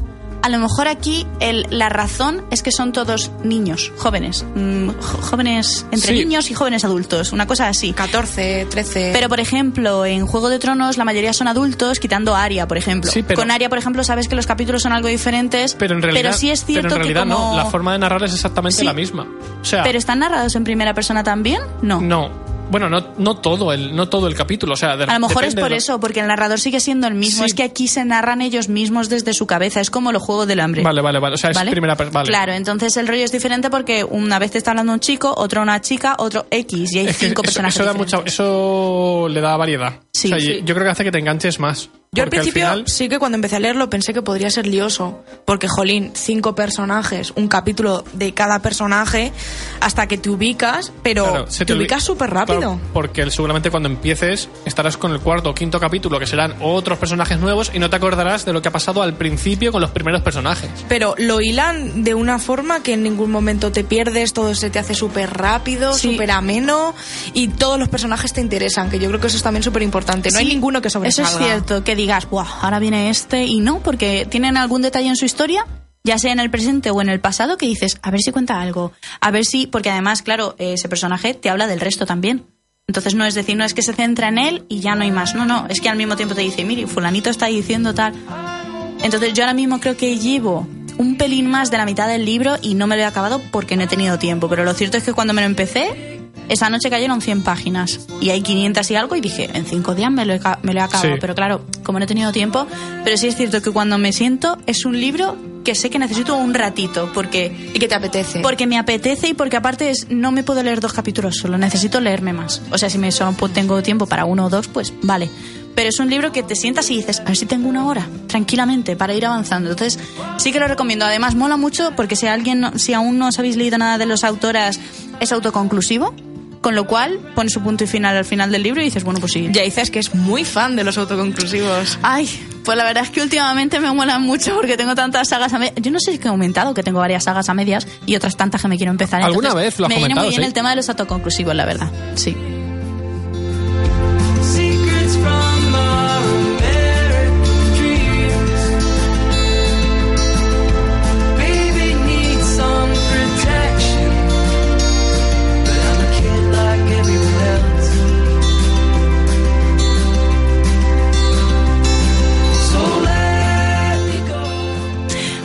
a lo mejor aquí el- la razón es que son todos niños, jóvenes, mm, jo- jóvenes entre Sí. niños y jóvenes adultos, una cosa así. 14, 13... Pero, por ejemplo, en Juego de Tronos la mayoría son adultos, quitando a Arya, por ejemplo. Sí, pero- Con Arya, por ejemplo, sabes que los capítulos son algo diferentes, Pero en realidad, sí es cierto pero en realidad que como... no, la forma de narrar es exactamente Sí. la misma. O sea, ¿Pero están narrados en primera persona también? No. no, bueno, no, no todo el, no todo el capítulo, o sea, de- A lo mejor es por lo- eso, porque el narrador sigue siendo el mismo. Sí. Es que aquí se narran ellos mismos desde su cabeza. Es como los juegos del hambre. Vale, vale, vale. O sea, es ¿Vale? primera persona. Vale. Claro, entonces el rollo es diferente porque una vez te está hablando un chico, otro una chica, otro X y hay Es cinco personajes. eso da mucha, eso le da variedad. Sí, O sea, sí. Yo creo que hace que te enganches más. Yo al principio final- sí que cuando empecé a leerlo pensé que podría ser lioso, porque jolín, cinco personajes, un capítulo de cada personaje, hasta que te ubicas, pero Claro, se te, olvi- ubicas súper rápido. Claro, porque seguramente cuando empieces estarás con el cuarto o quinto capítulo, que serán otros personajes nuevos, y no te acordarás de lo que ha pasado al principio con los primeros personajes. Pero lo hilan de una forma que en ningún momento te pierdes, todo se te hace súper rápido, Sí. súper ameno y todos los personajes te interesan, que yo creo que eso es también súper importante. No hay ninguno que Eso sobresalga. es cierto, que digas, Buah, ahora viene este y no, porque tienen algún detalle en su historia, ya sea en el presente o en el pasado, que dices, a ver si cuenta algo, a ver si, porque además, claro, ese personaje te habla del resto también. Entonces no es decir, no es que se centra en él y ya no hay más, no, no, es que al mismo tiempo te dice, mire, fulanito está diciendo tal. Entonces yo ahora mismo creo que llevo un pelín más de la mitad del libro y no me lo he acabado porque no he tenido tiempo, pero lo cierto es que cuando me lo empecé, esa noche cayeron 100 páginas y hay 500 y algo y dije, en 5 días me lo he, me lo he acabado, Sí. pero claro, como no he tenido tiempo, pero sí es cierto que cuando me siento es un libro que sé que necesito un ratito porque Y que te apetece. porque me apetece y porque aparte es, no me puedo leer dos capítulos solo, necesito leerme más. O sea, si me solo pues, tengo tiempo para uno o dos, pues vale. Pero es un libro que te sientas y dices, a ver si tengo una hora, tranquilamente, para ir avanzando. Entonces, sí que lo recomiendo. Además, mola mucho porque si alguien, si aún no os habéis leído nada de los autoras, es autoconclusivo. Con lo cual, pone su punto y final al final del libro y dices, bueno, pues sí. Ya dices que es muy fan de los autoconclusivos. Ay, pues la verdad es que últimamente me molan mucho porque tengo tantas sagas a medias. Yo no sé si he comentado que tengo varias sagas a medias y otras tantas que me quiero empezar. ¿Alguna Entonces, vez lo has Me viene muy bien sí? el tema de los autoconclusivos, la verdad. Sí.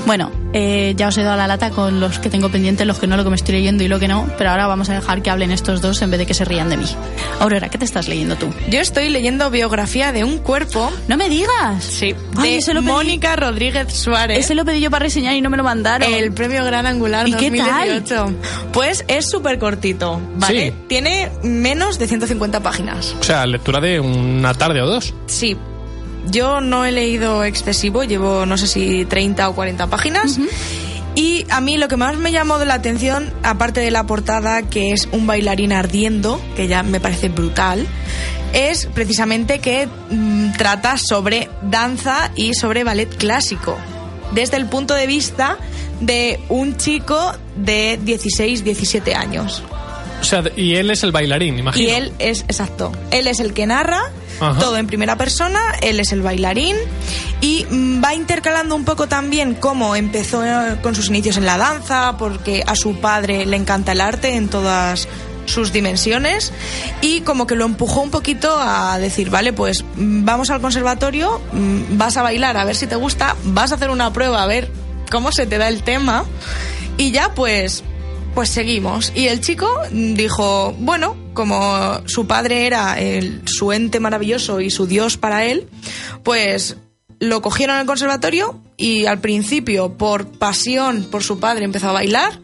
Bueno, eh, ya os he dado la lata con los que tengo pendientes, los que no, lo que me estoy leyendo y lo que no, pero ahora vamos a dejar que hablen estos dos en vez de que se rían de mí. Aurora, ¿qué te estás leyendo tú? Yo estoy leyendo biografía de un cuerpo. ¡No me digas! Sí, Ay, de ese lo pedí- Mónica Rodríguez Suárez. Ese lo pedí yo para reseñar y no me lo mandaron. El premio Gran Angular ¿Y qué tal? 2018. Pues es súper cortito, ¿vale? Sí. Tiene menos de 150 páginas. O sea, lectura de una tarde o dos. Sí. Yo no he leído excesivo, llevo no sé si 30 o 40 páginas. Y a mí lo que más me llamó de la atención, aparte de la portada, que es un bailarín ardiendo, que ya me parece brutal, es precisamente que mm, trata sobre danza y sobre ballet clásico, desde el punto de vista de un chico de 16, 17 años. O sea, y él es el bailarín, imagino. Y él es, exacto, él es el que narra Ajá. todo en primera persona, él es el bailarín y mm, va intercalando un poco también cómo empezó eh, con sus inicios en la danza, porque a su padre le encanta el arte en todas sus dimensiones y como que lo empujó un poquito a decir, vale, pues mm, vamos al conservatorio, mm, vas a bailar a ver si te gusta, vas a hacer una prueba a ver cómo se te da el tema y ya pues pues seguimos. Y el chico dijo, bueno, como su padre era el, su ente maravilloso y su dios para él, pues lo cogieron al conservatorio y al principio por pasión por su padre empezó a bailar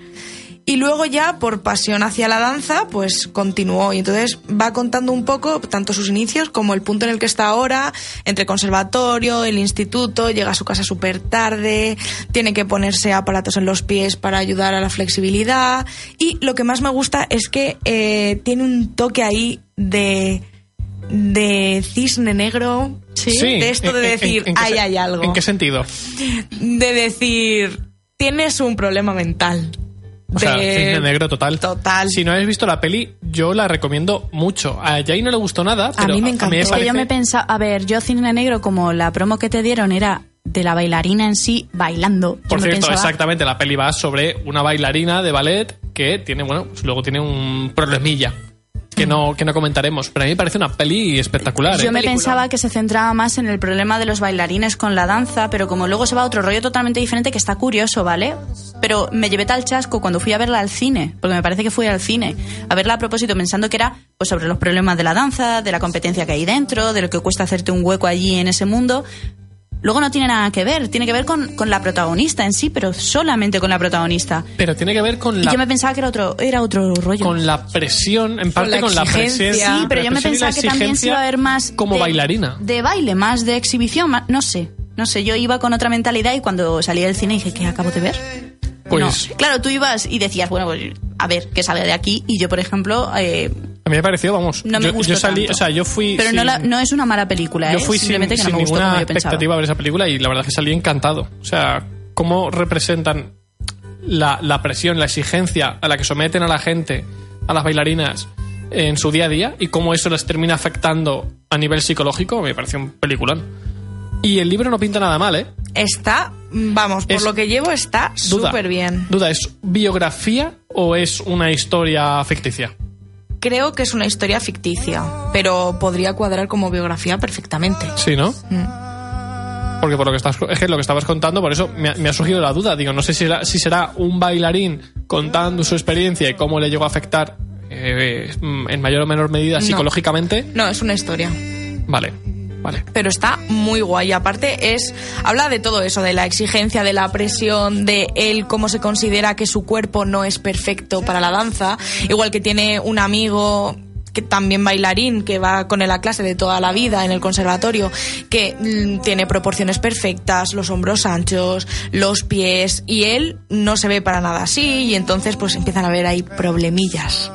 y luego ya por pasión hacia la danza pues continuó. Y entonces va contando un poco tanto sus inicios como el punto en el que está ahora entre conservatorio, el instituto, llega a su casa súper tarde, tiene que ponerse aparatos en los pies para ayudar a la flexibilidad. Y lo que más me gusta es que eh, tiene un toque ahí de de cisne negro Sí, de esto de ¿en- en- decir en ahí hay algo ¿En qué sentido? de decir tienes un problema mental O sea, cisne negro total. Total. Si no habéis visto la peli, yo la recomiendo mucho. A Jay no le gustó nada, pero mí me encantó. Es que parece- yo me pensaba, a ver, yo Cine Negro, como la promo que te dieron era de la bailarina en sí bailando. Por me cierto, pensaba, exactamente, la peli va sobre una bailarina de ballet que tiene, bueno, pues luego tiene un problemilla que no, que no comentaremos. Pero a mí me parece una peli espectacular. Yo ¿eh? me película. pensaba que se centraba más en el problema de los bailarines con la danza, pero como luego se va a otro rollo totalmente diferente que está curioso, ¿vale? Pero me llevé tal chasco cuando fui a verla al cine, porque me parece que fui al cine a verla a propósito pensando que era pues sobre los problemas de la danza, de la competencia que hay dentro, de lo que cuesta hacerte un hueco allí en ese mundo. Luego no tiene nada que ver, tiene que ver con, con la protagonista en sí, pero solamente con la protagonista. Pero tiene que ver con Y la, yo me pensaba que era otro, era otro rollo. con la presión, en parte la con la exigencia. presión. Sí, pero yo me y la pensaba que también se iba a ver más como de- bailarina. De baile, más de exhibición, más- no sé. No sé, yo iba con otra mentalidad y cuando salí del cine dije, ¿qué acabo de ver? Pues No. Claro, tú ibas y decías, bueno, pues a ver, ¿qué sale de aquí? Y yo, por ejemplo, eh, a mí me pareció, vamos, no me yo, gustó yo salí, tanto. o sea, yo fui Pero no, sin- la- no es una mala película, yo ¿eh? fui sin, Simplemente que no sin me gustó ninguna como yo pensaba. expectativa a ver esa película y la verdad es que salí encantado. O sea, cómo representan la, la presión, la exigencia a la que someten a la gente, a las bailarinas en su día a día y cómo eso les termina afectando a nivel psicológico, me pareció un peliculón. Y el libro no pinta nada mal, ¿eh? está vamos por Es- lo que llevo está súper bien Duda, ¿es biografía o es una historia ficticia? Creo que es una historia ficticia pero podría cuadrar como biografía perfectamente Sí, ¿no? Mm. Porque por lo que estás, es que lo que estabas contando, por eso me ha, me ha surgido la duda. Digo, no sé si será, si será un bailarín contando su experiencia y cómo le llegó a afectar eh, en mayor o menor medida No. psicológicamente. no es una historia Vale, pero está muy guay. Aparte es habla de todo eso, de la exigencia, de la presión, de él cómo se considera que su cuerpo no es perfecto para la danza, igual que tiene un amigo que también bailarín que va con él a clase de toda la vida en el conservatorio que mm, tiene proporciones perfectas, los hombros anchos, los pies y él no se ve para nada así y entonces pues empiezan a haber ahí problemillas.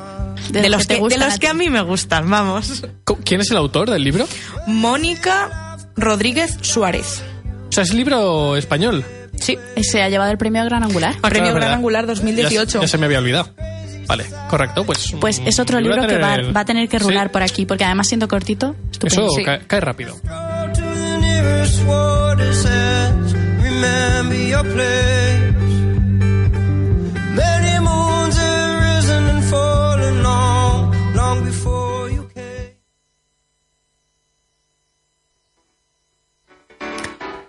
De, los que, de gustan los a que ti. a mí me gustan, vamos. ¿Quién es el autor del libro? Mónica Rodríguez Suárez. O sea, es libro español. Sí. Se ha llevado el premio Gran Angular. Ah, Premio claro, Gran. Angular 2018. Ya, ya se me había olvidado. Vale, correcto, pues. Pues es otro libro que va, va a tener que Sí, rular por aquí, porque además siendo cortito, estupendo. Eso Sí. cae, cae rápido.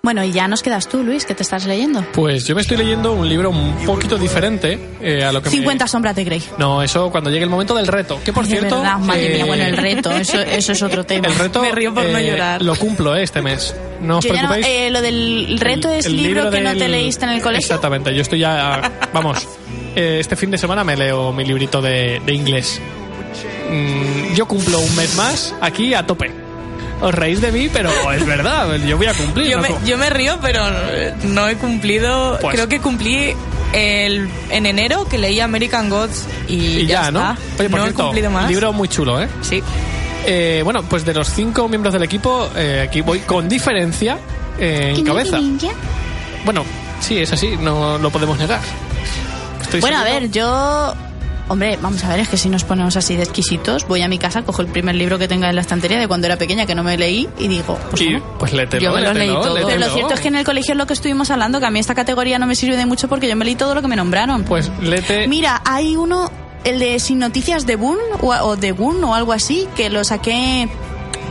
Bueno, y ya nos quedas tú, Luis, que te estás leyendo. Pues yo me estoy leyendo un libro un poquito diferente eh, a lo que me- 50 sombras de Grey. No, eso cuando llegue el momento del reto. Que por Ay, cierto. verdad, madre eh, mía, bueno, el reto, eso, eso es otro tema. El reto. Me río por no eh, llorar. Lo cumplo eh, este mes. No os Yo ya no- preocupéis. eh, lo del reto El- es el libro, que no te del- leíste en el colegio. Exactamente, yo estoy ya. Vamos, eh, este fin de semana me leo mi librito de, de inglés. Mm, yo cumplo un mes más aquí a tope. Os reís de mí, pero es verdad, yo voy a cumplir. Yo ¿no? me, yo me río, pero eh, no he cumplido. Pues- creo que cumplí el, en enero que leí American Gods y, Y ya, ¿no? está. Oye, por no he cumplido más. libro muy chulo, ¿eh? Sí. Eh, Bueno, pues de los cinco miembros del equipo, eh, aquí voy con diferencia eh, en cabeza. Bueno, sí, es así, no lo podemos negar. Estoy Bueno, a ver, yo... Hombre, vamos a ver, es que si nos ponemos así de exquisitos, voy a mi casa, cojo el primer libro que tenga en la estantería de cuando era pequeña que no me leí y digo, pues, Y, pues Yo me los leí todos. Pero lo cierto es que en el colegio es lo que estuvimos hablando, que a mí esta categoría no me sirve de mucho porque yo me leí todo lo que me nombraron. Pues léete... Mira, hay uno, el de Sin Noticias de Boone, o, de Boone o algo así, que lo saqué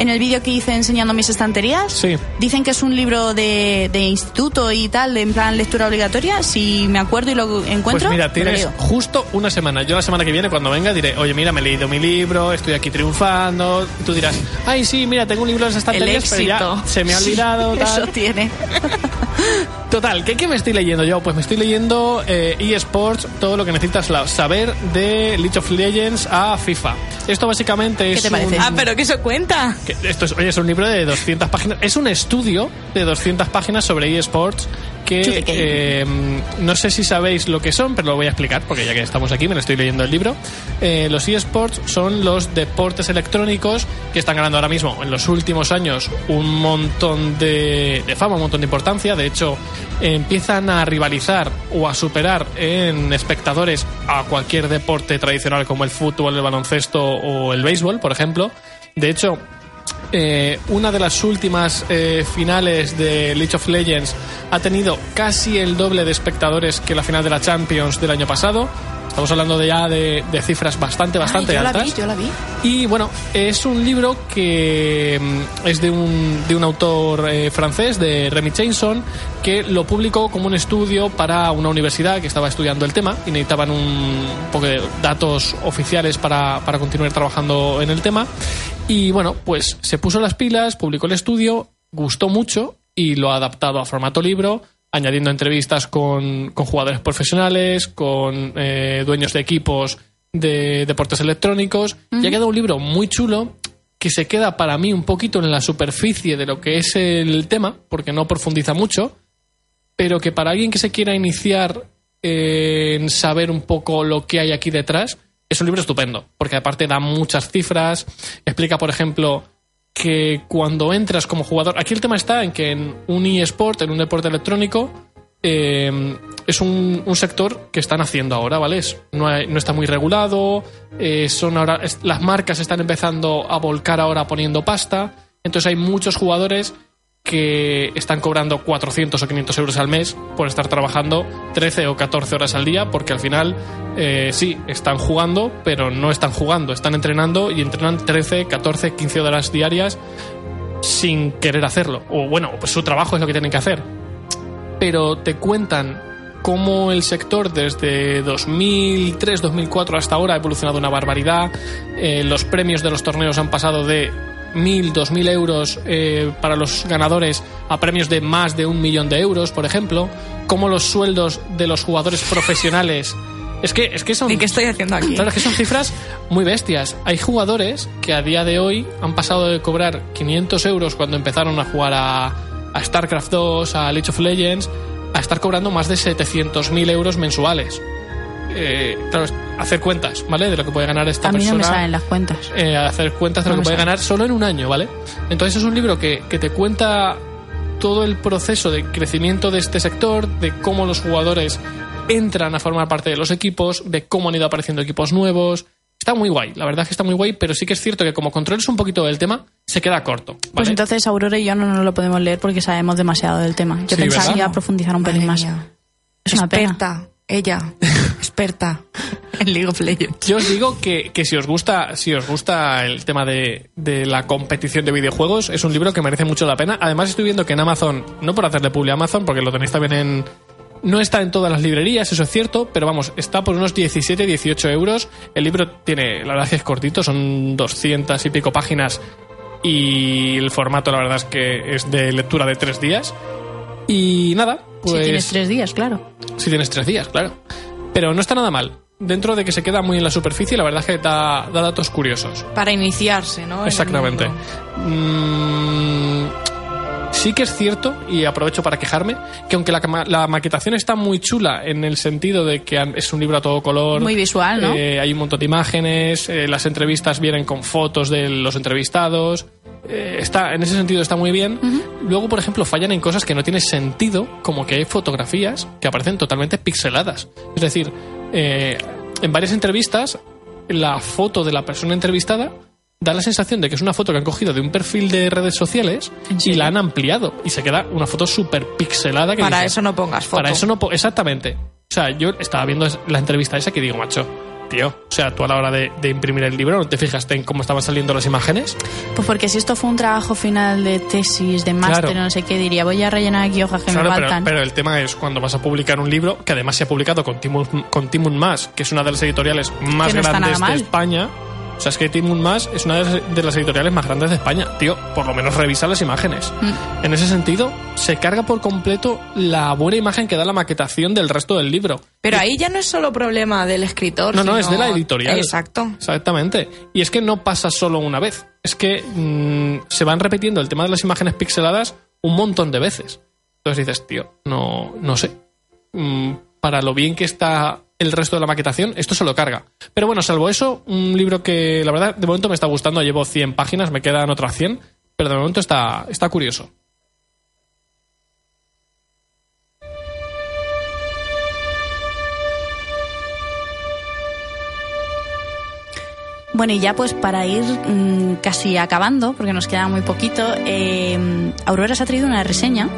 en el vídeo que hice enseñando mis estanterías. Sí. Dicen que es un libro de, de instituto y tal, de en plan lectura obligatoria. Si me acuerdo y lo encuentro, Pues mira, tienes justo una semana. Yo la semana que viene, cuando venga, diré, oye, mira, me he leído mi libro, estoy aquí triunfando. Y tú dirás, ay, sí, mira, tengo un libro en las estanterías, pero ya se me ha olvidado. Eso tal. tiene. Total, ¿qué, ¿qué me estoy leyendo yo? Pues me estoy leyendo eh, eSports, todo lo que necesitas saber de League of Legends a FIFA. Esto básicamente es te parece? un- Ah, pero que eso cuenta. que esto es, oye, es un libro de 200 páginas. Es un estudio de 200 páginas sobre eSports que eh, no sé si sabéis lo que son, pero lo voy a explicar porque ya que estamos aquí me lo estoy leyendo el libro. Eh, los eSports son los deportes electrónicos que están ganando ahora mismo en los últimos años un montón de, de fama, un montón de importancia. De hecho, empiezan a rivalizar o a superar en espectadores a cualquier deporte tradicional como el fútbol, el baloncesto o el béisbol, por ejemplo. De hecho, eh, una de las últimas eh, finales de League of Legends ha tenido casi el doble de espectadores que la final de la Champions del año pasado. Estamos hablando de ya de, de cifras bastante, bastante Ay, yo altas. la vi, yo la vi. Y bueno, es un libro que mm, es de un, de un autor eh, francés, de Remy Chainson, que lo publicó como un estudio para una universidad que estaba estudiando el tema y necesitaban un poco de datos oficiales para, para continuar trabajando en el tema. Y bueno, pues se puso las pilas, publicó el estudio, gustó mucho y lo ha adaptado a formato libro, añadiendo entrevistas con, con jugadores profesionales, con eh, dueños de equipos de deportes electrónicos. Y ha quedado un libro muy chulo que se queda para mí un poquito en la superficie de lo que es el tema, porque no profundiza mucho, pero que para alguien que se quiera iniciar en saber un poco lo que hay aquí detrás, es un libro estupendo, porque aparte da muchas cifras, explica, por ejemplo, que cuando entras como jugador, aquí el tema está en que en un eSport, en un deporte electrónico, eh, es un, un sector que están haciendo ahora, ¿vale? Es- no, no está muy regulado, eh, son ahora, las marcas están empezando a volcar ahora poniendo pasta, entonces hay muchos jugadores que están cobrando 400 o 500 euros al mes por estar trabajando 13 o 14 horas al día, porque al final eh, sí, están jugando, pero no están jugando, están entrenando y entrenan 13, 14, 15 horas diarias sin querer hacerlo. O bueno, pues su trabajo es lo que tienen que hacer. Pero te cuentan cómo el sector desde 2003, 2004 hasta ahora ha evolucionado una barbaridad. Eh, los premios de los torneos han pasado de 1.000, 2.000 euros eh, para los ganadores a premios de más de un millón de euros, por ejemplo. Cómo los sueldos de los jugadores profesionales... Es que, es que son... ¿Y qué estoy haciendo aquí? Claro, es que son cifras muy bestias. Hay jugadores que a día de hoy han pasado de cobrar 500 euros cuando empezaron a jugar a, a StarCraft 2, a League of Legends, a estar cobrando más de 700.000 euros mensuales. Eh, claro, hacer cuentas, ¿vale? De lo que puede ganar esta A mí no persona. me salen las cuentas. eh, hacer cuentas de No lo que puede sale. ganar solo en un año, ¿vale? Entonces es un libro que, que te cuenta todo el proceso de crecimiento de este sector, de cómo los jugadores entran a formar parte de los equipos, de cómo han ido apareciendo equipos nuevos. Está muy guay, la verdad es que está muy guay, pero sí que es cierto que como controles un poquito del tema, se queda corto. ¿vale? Pues entonces Aurora y yo no nos lo podemos leer porque sabemos demasiado del tema. Yo Sí, pensaba ¿verdad? que iba a profundizar un pelín Madre más. mía. Es una pena. Ella, experta en League of Legends. Yo os digo que, que si os gusta, si os gusta el tema de, de la competición de videojuegos, es un libro que merece mucho la pena. Además, estoy viendo que en Amazon, no por hacerle publi a Amazon, porque lo tenéis también en. No está en todas las librerías, eso es cierto, pero vamos, está por unos 17, 18 euros. El libro tiene, la verdad es que es cortito, son 200 y pico páginas y el formato, la verdad es que es de lectura de tres días. Y nada, pues. Si tienes tres días, claro. Si tienes tres días, claro. Pero no está nada mal. Dentro de que se queda muy en la superficie, la verdad es que da, da datos curiosos. Para iniciarse, ¿no? Exactamente. Mm, Sí que es cierto, y aprovecho para quejarme, que aunque la, la maquetación está muy chula en el sentido de que es un libro a todo color. Muy visual, ¿no? eh, hay un montón de imágenes, eh, las entrevistas vienen con fotos de los entrevistados. eh, está, en ese sentido está muy bien. Luego, por ejemplo, fallan en cosas que no tienen sentido, como que hay fotografías que aparecen totalmente pixeladas. Es decir, eh, en varias entrevistas, la foto de la persona entrevistada da la sensación de que es una foto que han cogido de un perfil de redes sociales ¿En y la han ampliado y se queda una foto súper pixelada. Que Para eso no pongas foto. Para eso no, exactamente. O sea, yo estaba viendo la entrevista esa que digo, macho, tío, o sea, tú a la hora de, de imprimir el libro no te fijaste en cómo estaban saliendo las imágenes. Pues porque si esto fue un trabajo final de tesis, de máster, Claro. no sé qué, diría, voy a rellenar aquí hojas que Claro, me pero, faltan. pero el tema es cuando vas a publicar un libro, que además se ha publicado con Timun, con Timun Más, que es una de las editoriales más no grandes de. España. O sea, es que Timun Más es una de las, editoriales más grandes de España. Tío, por lo menos revisa las imágenes. Mm. En ese sentido, se carga por completo la buena imagen que da la maquetación del resto del libro. Pero ahí ya no es solo problema del escritor. No, no, es de la editorial. Exacto. Exactamente. Y es que no pasa solo una vez. Es que mm, se van repitiendo el tema de las imágenes pixeladas un montón de veces. Entonces dices, tío, no, no sé. Mm, para lo bien que está el resto de la maquetación, esto se lo carga. Pero bueno, salvo eso, un libro que la verdad de momento me está gustando. Llevo 100 páginas, me quedan otras 100. Pero de momento está, está curioso. Bueno, y ya pues para ir mm, casi acabando, porque nos queda muy poquito, eh, Aurora se ha traído una reseña.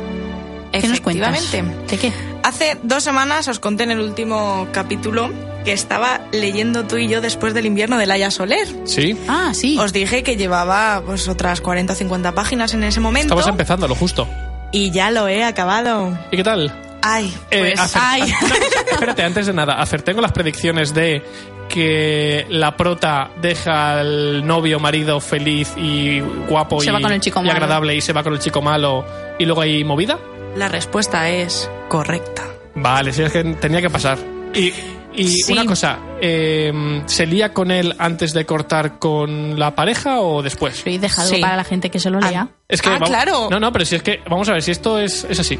¿Qué nos cuentas? Efectivamente. ¿De qué? Hace dos semanas os conté en el último capítulo que estaba leyendo tú y yo después del invierno de Laia Soler. ¿Sí? Ah, sí. Os dije que llevaba pues otras 40 o 50 páginas en ese momento Estabas empezando, lo justo. y ya lo he acabado. ¿Y qué tal? Ay, Eh, pues acer- ay. Espérate, antes de nada, acerté con las predicciones de que la prota deja al novio, marido feliz y guapo Se y, va con el chico y malo. agradable y se va con el chico malo y luego hay movida. La respuesta es correcta. Vale, sí, es que tenía que pasar. Y, y Sí. una cosa, eh, ¿se lía con él antes de cortar con la pareja o después? Soy dejado Sí. para la gente que se lo lea. Es que Ah, vamos- claro. No, no, pero si es que vamos a ver si esto es, es así.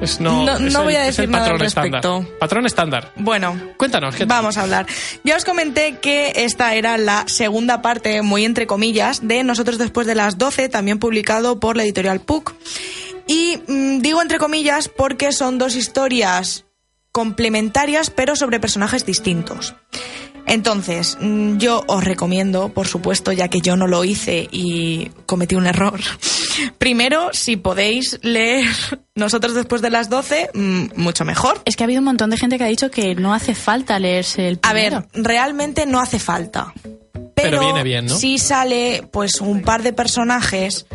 Es, no, No- es no el- voy a decir nada patrón al estándar. respecto. Patrón estándar. Bueno, Cuéntanos, ¿qué? Vamos a hablar. Ya os comenté que esta era la segunda parte, muy entre comillas, de Nosotros después de las 12, también publicado por la editorial PUC. Y mm, digo entre comillas porque son dos historias complementarias, pero sobre personajes distintos. Entonces, mm, yo os recomiendo, por supuesto, ya que yo no lo hice y cometí un error. Primero, si podéis leer Nosotros después de las 12, mm, mucho mejor. Es que ha habido un montón de gente que ha dicho que no hace falta leerse el A primero. ver, realmente no hace falta. Pero, Pero viene bien, ¿no? sí sale pues un par de personajes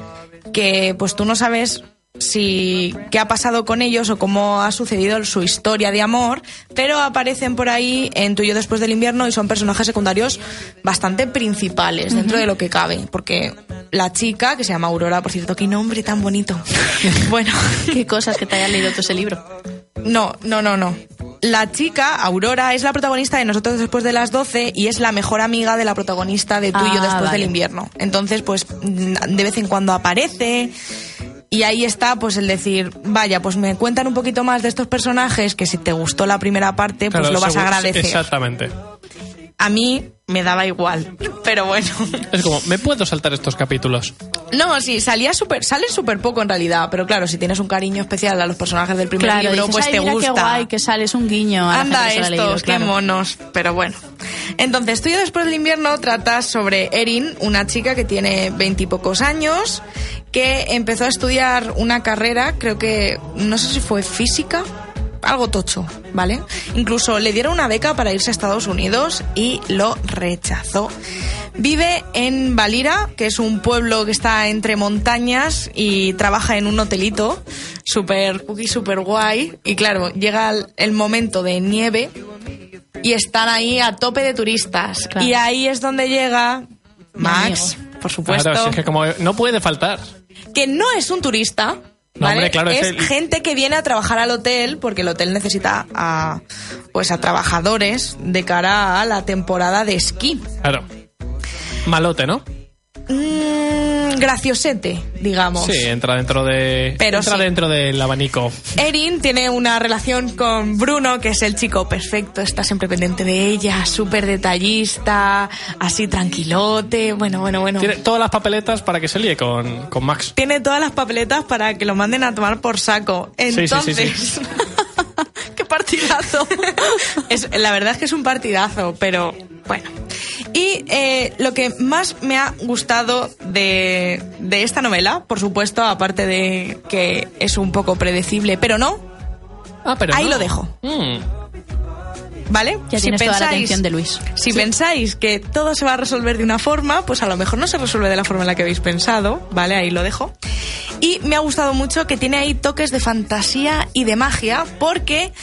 que pues tú no sabes si qué ha pasado con ellos o cómo ha sucedido su historia de amor, pero aparecen por ahí en Tuyo después del invierno y son personajes secundarios bastante principales dentro de lo que cabe, porque la chica que se llama Aurora, por cierto, qué nombre tan bonito. bueno, Qué cosas que te hayas leído tú ese libro. no, no, no, no. La chica, Aurora, es la protagonista de Nosotros después de las 12 y es la mejor amiga de la protagonista de Tú y yo Ah, después vale. del invierno. Entonces, pues de vez en cuando aparece y ahí está pues el decir, vaya, pues me cuentan un poquito más de estos personajes que si te gustó la primera parte, pues Claro, lo vas a agradecer. Exactamente. A mí me daba igual, pero bueno. Es como, ¿me puedo saltar estos capítulos? No, sí, salía súper, sale súper poco en realidad, pero claro, si tienes un cariño especial a los personajes del primer Claro, libro, dices, pues "Ay, te mira gusta. qué guay que sale, es un guiño. a la Anda estos, leído, qué claro. monos. Pero bueno. Entonces, tú y después del invierno tratas sobre Erin, una chica que tiene veintipocos años, que empezó a estudiar una carrera, creo que, no sé si fue física, algo tocho, ¿vale? Incluso le dieron una beca para irse a Estados Unidos y lo rechazó. Vive en Valira, que es un pueblo que está entre montañas y trabaja en un hotelito súper cookie, súper guay. Y claro, llega el, momento de nieve y están ahí a tope de turistas. Claro. Y ahí es donde llega Max, por supuesto, Claro, si es que como no puede faltar. Que no es un turista. No, ¿vale? hombre, claro, es el- gente que viene a trabajar al hotel porque el hotel necesita a pues a trabajadores de cara a la temporada de esquí. Claro. Malote, ¿no? Mm, mm, graciosete, digamos. Sí, entra dentro de. Pero entra sí. dentro del abanico. Erin tiene una relación con Bruno, que es el chico perfecto, está siempre pendiente de ella, súper detallista, así tranquilote, bueno, bueno, bueno. Tiene todas las papeletas para que se líe con, con Max. Tiene todas las papeletas para que lo manden a tomar por saco. sí, Entonces, sí. qué partidazo. Es, la verdad es que es un partidazo, pero bueno. Y eh, lo que más me ha gustado de, de esta novela, por supuesto, aparte de que es un poco predecible, pero no, Ah, pero. Ahí no. lo dejo. Mm. ¿Vale? Ya tienes toda la atención de Luis. Si pensáis que todo se va a resolver de una forma, pues a lo mejor no se resuelve de la forma en la que habéis pensado, ¿vale? Ahí lo dejo. Y me ha gustado mucho que tiene ahí toques de fantasía y de magia, porque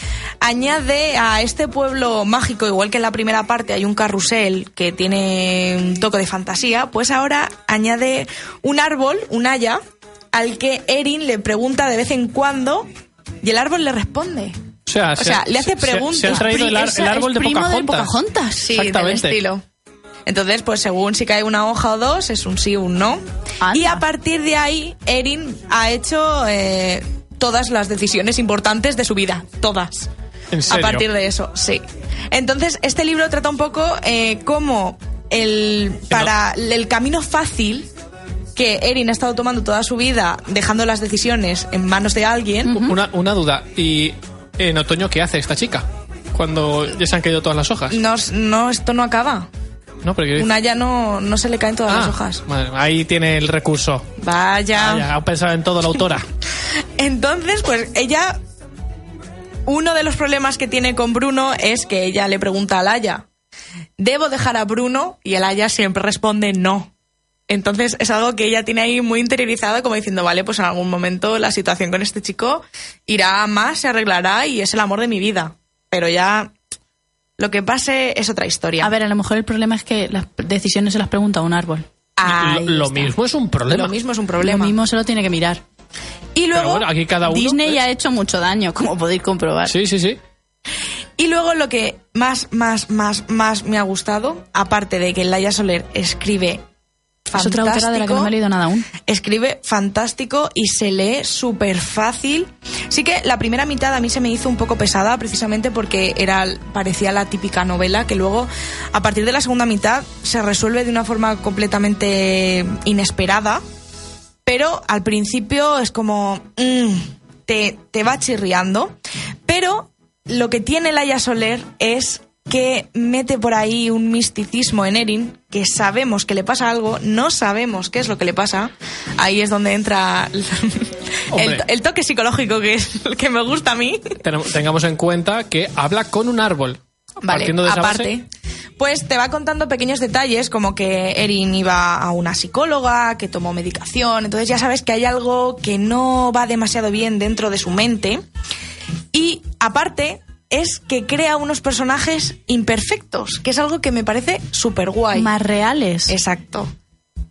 añade a este pueblo mágico, igual que en la primera parte hay un carrusel que tiene un toque de fantasía, pues ahora añade un árbol, un haya, al que Erin le pregunta de vez en cuando y el árbol le responde. O sea, O sea, le hace se- se- preguntas. Se, han traído el, ar- Es- el árbol de primo del Pocahontas. Pocahontas. Sí, del estilo. Entonces, pues según si cae una hoja o dos, es un sí o un no. Anda. Y a partir de ahí, Erin ha hecho eh, todas las decisiones importantes de su vida. Todas. ¿En serio? A partir de eso, sí. Entonces, este libro trata un poco eh, cómo el, para el camino fácil que Erin ha estado tomando toda su vida, dejando las decisiones en manos de alguien. Una, una duda. ¿Y en otoño qué hace esta chica? Cuando ya se han caído todas las hojas. No, no, esto no acaba. No, pero Una ya no, no se le caen todas Ah, las hojas. madre, ahí tiene el recurso. Vaya. Ah, ya, ha pensado en todo la autora. Entonces, pues ella. Uno de los problemas que tiene con Bruno es que ella le pregunta a Laia: ¿Debo dejar a Bruno? Y el Aya siempre responde no. Entonces es algo que ella tiene ahí muy interiorizado, como diciendo, vale, pues en algún momento la situación con este chico irá a más, se arreglará y es el amor de mi vida. Pero ya lo que pase es otra historia. A ver, a lo mejor el problema es que las decisiones se las pregunta a un árbol. Ahí lo mismo es un problema. Lo mismo es un problema. Lo mismo se lo tiene que mirar. Y luego, bueno, aquí cada uno. Disney ha hecho mucho daño, como podéis comprobar. Sí, sí, sí. Y luego lo que más, más, más, más me ha gustado, aparte de que Laia Soler escribe Es otra autora de la que no me he leído nada aún. escribe fantástico y se lee súper fácil. Sí que la primera mitad a mí se me hizo un poco pesada precisamente porque era parecía la típica novela que luego a partir de la segunda mitad se resuelve de una forma completamente inesperada. Pero al principio es como... mm, te, te va chirriando. Pero lo que tiene Laia Soler es que mete por ahí un misticismo en Erin, que sabemos que le pasa algo, no sabemos qué es lo que le pasa. Ahí es donde entra el, toque psicológico que es el que me gusta a mí. Tengamos en cuenta que habla con un árbol. Vale, Partiendo de aparte, base, pues te va contando pequeños detalles como que Erin iba a una psicóloga, que tomó medicación, entonces ya sabes que hay algo que no va demasiado bien dentro de su mente. Y aparte es que crea unos personajes imperfectos, que es algo que me parece súper guay. Más reales. Exacto.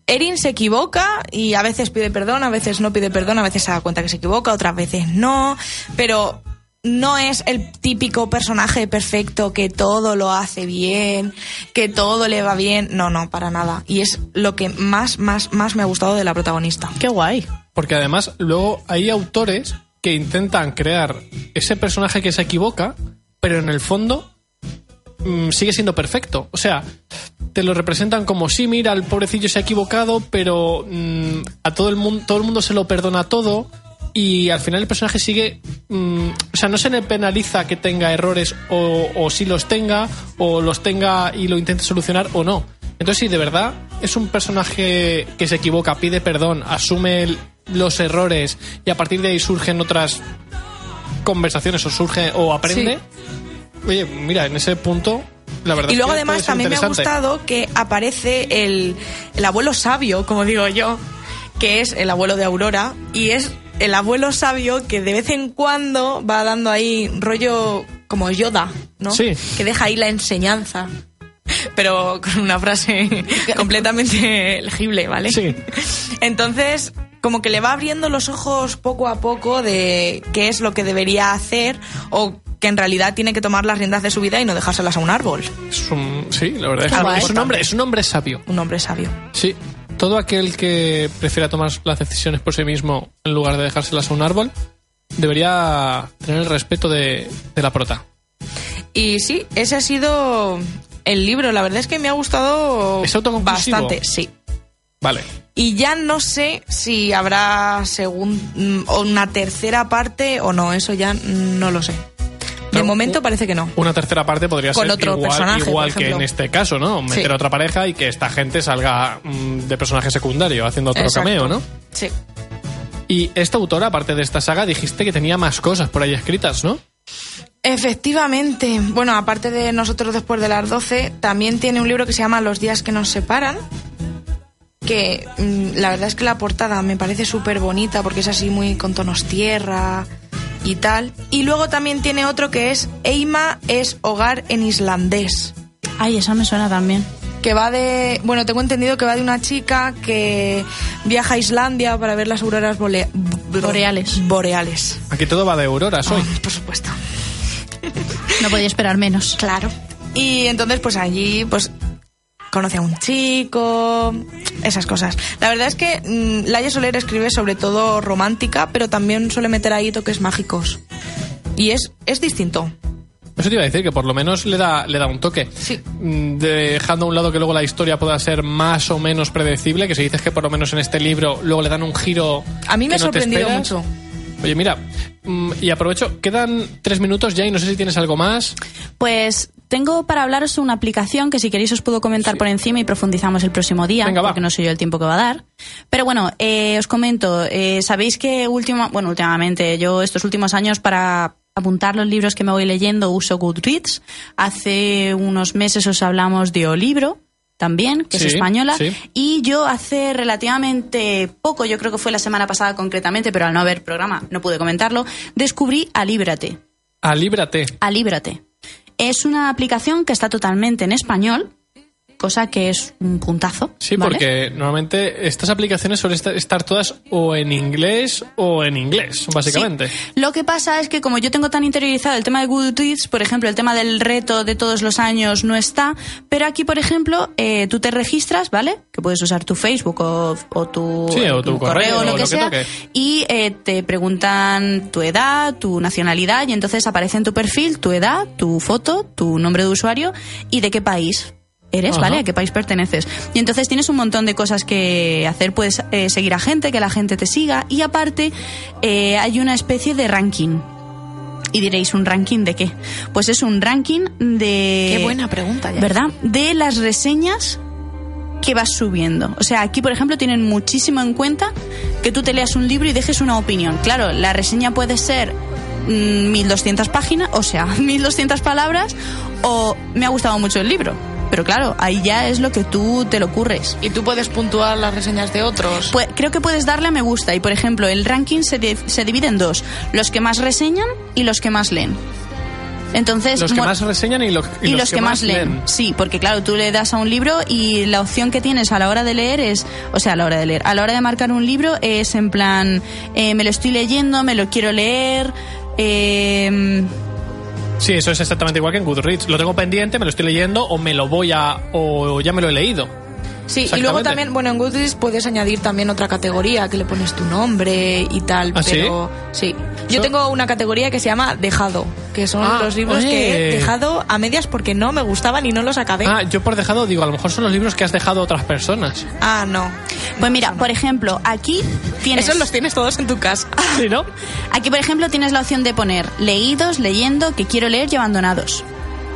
Erin se equivoca y a veces pide perdón, a veces no pide perdón, a veces se da cuenta que se equivoca, otras veces no, pero no es el típico personaje perfecto que todo lo hace bien, que todo le va bien, no, no, para nada. Y es lo que más, más, más me ha gustado de la protagonista. Qué guay. Porque además, luego hay autores que intentan crear ese personaje que se equivoca, pero en el fondo mm, sigue siendo perfecto. O sea, te lo representan como sí, mira, el pobrecillo se ha equivocado, pero mm, a todo el mundo, todo el mundo se lo perdona todo. Y al final el personaje sigue. mm, o sea, no se le penaliza que tenga errores o, o si los tenga, o los tenga y lo intente solucionar o no. Entonces, si de verdad es un personaje que se equivoca, pide perdón, asume el- los errores y a partir de ahí surgen otras conversaciones o surge o aprende. Oye, mira, en ese punto, la verdad Y luego además también me ha gustado que aparece el, el abuelo sabio, como digo yo, que es el abuelo de Aurora, y es el abuelo sabio que de vez en cuando va dando ahí rollo como Yoda, ¿no? Sí. Que deja ahí la enseñanza. Pero con una frase completamente legible, ¿vale? Sí. Entonces, como que le va abriendo los ojos poco a poco de qué es lo que debería hacer o que en realidad tiene que tomar las riendas de su vida y no dejárselas a un árbol. Es un- sí, la verdad es es un hombre, es un hombre sabio. Un hombre sabio. Sí. todo aquel que prefiera tomar las decisiones por sí mismo en lugar de dejárselas a un árbol debería tener el respeto de, de la prota. Y sí, ese ha sido el libro. La verdad es que me ha gustado bastante, sí. Vale. Y ya no sé si habrá segun- mm, una tercera parte o no, eso ya no lo sé. De Pero momento u- parece que no. Una tercera parte podría Con ser otro igual, personaje, igual por que en este caso, ¿no? Meter Sí. a otra pareja y que esta gente salga mm, de personaje secundario haciendo otro Exacto. cameo, ¿no? Sí. Y esta autora, aparte de esta saga, dijiste que tenía más cosas por ahí escritas, ¿no? Efectivamente. Bueno, aparte de Nosotros después de las 12, también tiene un libro que se llama Los días que nos separan. Que mm, la verdad es que la portada me parece súper bonita porque es así muy con tonos tierra y tal. Y luego también tiene otro que es Eima es hogar en islandés. Ay, esa me suena también. que va de, bueno, tengo entendido que va de una chica que viaja a Islandia para ver las auroras bole- Boreales. Boreales. Aquí todo va de auroras hoy. Por supuesto. No podía esperar menos. Claro. Y entonces, pues allí, pues conoce a un chico, esas cosas. La verdad es que mm, Laia Soler escribe sobre todo romántica, pero también suele meter ahí toques mágicos. Y es, es distinto. Eso te iba a decir, que por lo menos le da, le da un toque. Sí. Mm, Dejando a un lado que luego la historia pueda ser más o menos predecible, que si dices que por lo menos en este libro luego le dan un giro. A mí me ha no sorprendido mucho. Oye, mira, y aprovecho, quedan tres minutos ya y no sé si tienes algo más. Pues tengo para hablaros una aplicación que si queréis os puedo comentar por encima y profundizamos el próximo día, Venga, va. porque no sé yo el tiempo que va a dar. Pero bueno, eh, os comento, eh, sabéis que última, bueno, últimamente, yo estos últimos años para apuntar los libros que me voy leyendo uso Goodreads. Hace unos meses os hablamos de Olibro también, que Sí, es española. sí. Y yo hace relativamente poco, yo creo que fue la semana pasada concretamente, pero al no haber programa no pude comentarlo, descubrí Alíbrate. Alíbrate. Alíbrate. Es una aplicación que está totalmente en español, cosa que es un puntazo. Sí, ¿vale? porque normalmente estas aplicaciones suelen estar- todas o en inglés o en inglés, básicamente. Sí. Lo que pasa es que como yo tengo tan interiorizado el tema de Goodreads, por ejemplo, el tema del reto de todos los años no está, pero aquí, por ejemplo, eh, tú te registras, ¿vale? Que puedes usar tu Facebook o, o tu, Sí, o tu correo, o lo o que lo sea, y eh, te preguntan tu edad, tu nacionalidad, y entonces aparece en tu perfil tu edad, tu foto, tu nombre de usuario y de qué país eres, Ajá. ¿vale? A qué país perteneces. Y entonces tienes un montón de cosas que hacer. Puedes eh, seguir a gente, que la gente te siga. Y aparte, eh, hay una especie de ranking. Y diréis, ¿un ranking de qué? Pues es un ranking de... Qué buena pregunta ya. ¿Verdad? De las reseñas que vas subiendo. O sea, aquí, por ejemplo, tienen muchísimo en cuenta que tú te leas un libro y dejes una opinión. Claro, la reseña puede ser mm, 1200 páginas, o sea, 1200 palabras, o me ha gustado mucho el libro. Pero claro, ahí ya es lo que tú te lo ocurres. Y tú puedes puntuar las reseñas de otros. Pues creo que puedes darle a me gusta y, por ejemplo, el ranking se, se divide en dos. Los que más reseñan y los que más leen. Entonces, Los que más reseñan y, lo- y y los, que, más leen. Sí, porque claro, tú le das a un libro y la opción que tienes a la hora de leer es, o sea, a la hora de leer, a la hora de marcar un libro es en plan, eh, me lo estoy leyendo, me lo quiero leer. eh, Sí, eso es exactamente igual que en Goodreads. Lo tengo pendiente, me lo estoy leyendo o me lo voy a... o ya me lo he leído. Sí, y luego también, bueno, en Goodreads puedes añadir también otra categoría que le pones tu nombre y tal, ¿Ah, sí? pero sí. Yo Eso- tengo una categoría que se llama Dejado, que son Ah, los libros que he dejado a medias porque no me gustaban y no los acabé. Ah, yo por dejado digo, a lo mejor son los libros que has dejado a otras personas. Ah, no. pues mira, por ejemplo, aquí tienes... Esos los tienes todos en tu casa. Sí, ¿no? Aquí, por ejemplo, tienes la opción de poner leídos, leyendo, que quiero leer y abandonados.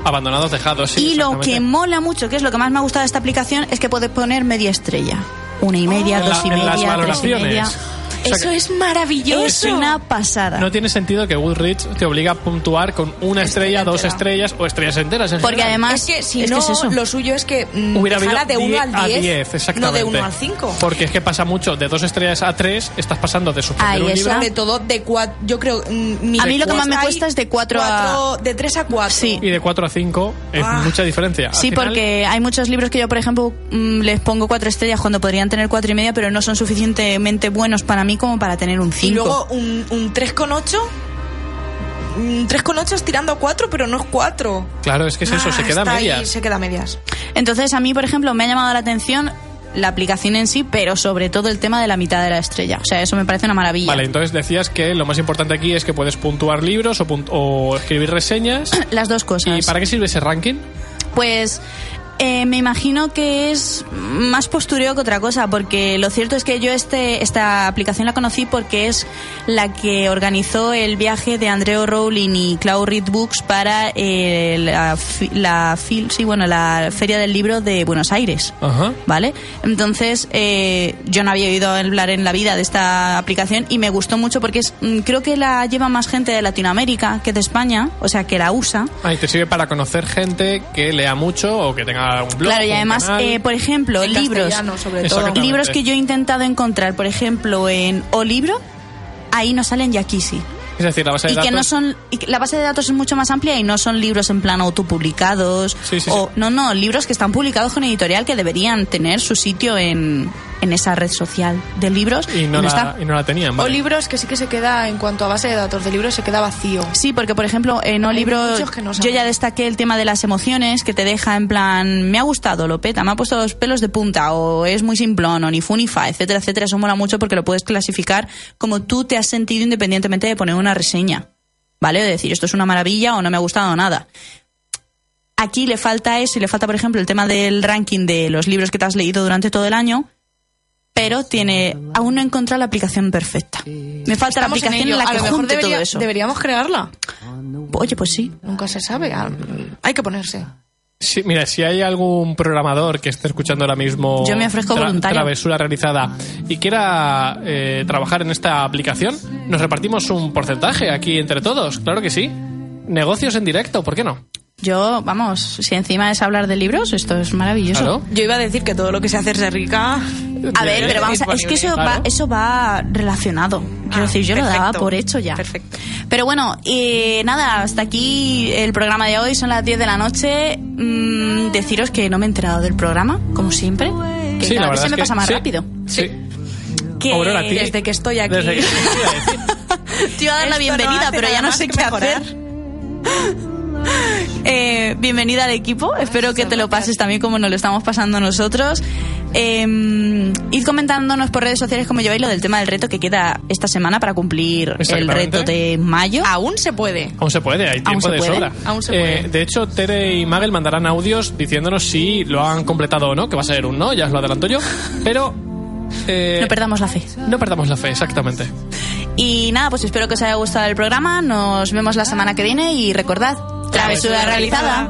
Abandonados, dejados, sí. y lo que mola mucho, que es lo que más me ha gustado de esta aplicación, es que puedes poner media estrella. Una y media, la- dos y media, tres y valoraciones. Media. O sea Eso es maravilloso. Es una pasada. No tiene sentido que Goodreads te obliga a puntuar con una estrella, dos entera. estrellas o estrellas enteras. en Porque general. además es que si es no, que es eso. lo suyo es que mm, Hubiera habido dejara de 1 al 10, a 10, exactamente. no de 1 al 5. Porque es que pasa mucho, de dos estrellas a tres, estás pasando de suspender Ahí un libro Sobre todo de 4, yo creo... mm, mi A mí lo que más me cuesta es de cuatro a- cuatro- De 3 a 4. Sí. y de 4 a 5 es Ah. mucha diferencia. Al Sí, final, porque hay muchos libros que yo, por ejemplo, mm, les pongo cuatro estrellas cuando podrían tener cuatro y media, pero no son suficientemente buenos para mí como para tener un Y cinco. luego un, un 3,8... Un 3,8 es tirando a 4, pero no es 4. Claro, es que es eso, se queda ahí, medias. se queda a medias. Entonces, a mí, por ejemplo, me ha llamado la atención la aplicación en sí, pero sobre todo el tema de la mitad de la estrella. O sea, eso me parece una maravilla. Vale, entonces decías que lo más importante aquí es que puedes puntuar libros o, punt- o escribir reseñas. Las dos cosas. ¿Y para qué sirve ese ranking? Pues eh, me imagino que es más postureo que otra cosa, porque lo cierto es que yo este, esta aplicación la conocí porque es la que organizó el viaje de Andreu Rowling y Cloud Read Books para eh, la, la, sí, bueno, la Feria del Libro de Buenos Aires. Ajá. ¿Vale? Entonces, eh, yo no había oído hablar en la vida de esta aplicación y me gustó mucho porque es, mm, creo que la lleva más gente de Latinoamérica que de España, o sea, que la usa. Ah, y te sirve para conocer gente que lea mucho o que tenga un blog. Claro, y además, canal. eh, por ejemplo, En libros. sobre todo. Libros que yo he intentado encontrar, por ejemplo, en O Libro, ahí no salen Yakisi. Es decir, la base de Y datos. que no son. y que la base de datos es mucho más amplia y no son libros en plan autopublicados. Sí, sí, o, sí. No, no, libros que están publicados con editorial que deberían tener su sitio en, en esa red social de libros. Y no, la, está. y no la tenían. O libros que sí que se queda, en cuanto a base de datos de libros, se queda vacío. Sí, porque por ejemplo en Hay libro muchos que no yo ya destaqué el tema de las emociones que te deja en plan me ha gustado, lo peta, me ha puesto los pelos de punta o es muy simplón o ni fu ni fa, etcétera, etcétera. Eso mola mucho porque lo puedes clasificar como tú te has sentido independientemente de poner una reseña, ¿vale? De decir esto es una maravilla o no me ha gustado nada. Aquí le falta eso y le falta, por ejemplo, el tema del ranking de los libros que te has leído durante todo el año, pero tiene aún no he encontrado la aplicación perfecta. Me falta la Estamos aplicación en, la a que lo mejor junte debería- todo eso. deberíamos crearla. Oye, pues sí. Nunca se sabe. ah, Hay que ponerse. Sí, mira, si hay algún programador que esté escuchando ahora mismo Yo me ofrezco voluntario. travesura realizada y quiera eh, trabajar en esta aplicación, nos repartimos un porcentaje aquí entre todos, claro que sí. Negocios en directo, ¿por qué no? Yo, vamos, si encima es hablar de libros, esto es maravilloso. Claro. Yo iba a decir que todo lo que se hace es rica. A ver, pero vamos a, es que eso va, eso va relacionado. Quiero Ah, decir, yo lo daba perfecto. por hecho ya. Perfecto. Pero bueno, y nada, hasta aquí el programa de hoy, son las 10 de la noche. Mm, deciros que no me he enterado del programa, como siempre. Que Sí, la cada vez verdad se me que pasa más sí, rápido. Sí. Que Aurora, desde que estoy aquí- Desde que te iba a decir. Te iba a dar la no bienvenida, pero ya no sé qué mejorar. hacer. Eh, bienvenida al equipo. Espero que te lo pases también como nos lo estamos pasando nosotros. Eh, id comentándonos por redes sociales cómo lleváis lo del tema del reto que queda esta semana para cumplir el reto de mayo. Aún se puede. Aún se puede, hay tiempo se de puede, sobra. aún se Eh, puede. de hecho, Tere y Magel mandarán audios diciéndonos si lo han completado o no, que va a ser un no, ya os lo adelanto yo. Pero. eh, No perdamos la fe. no perdamos la fe, exactamente. Y nada, pues espero que os haya gustado el programa. Nos vemos la semana que viene y recordad, travesura realizada.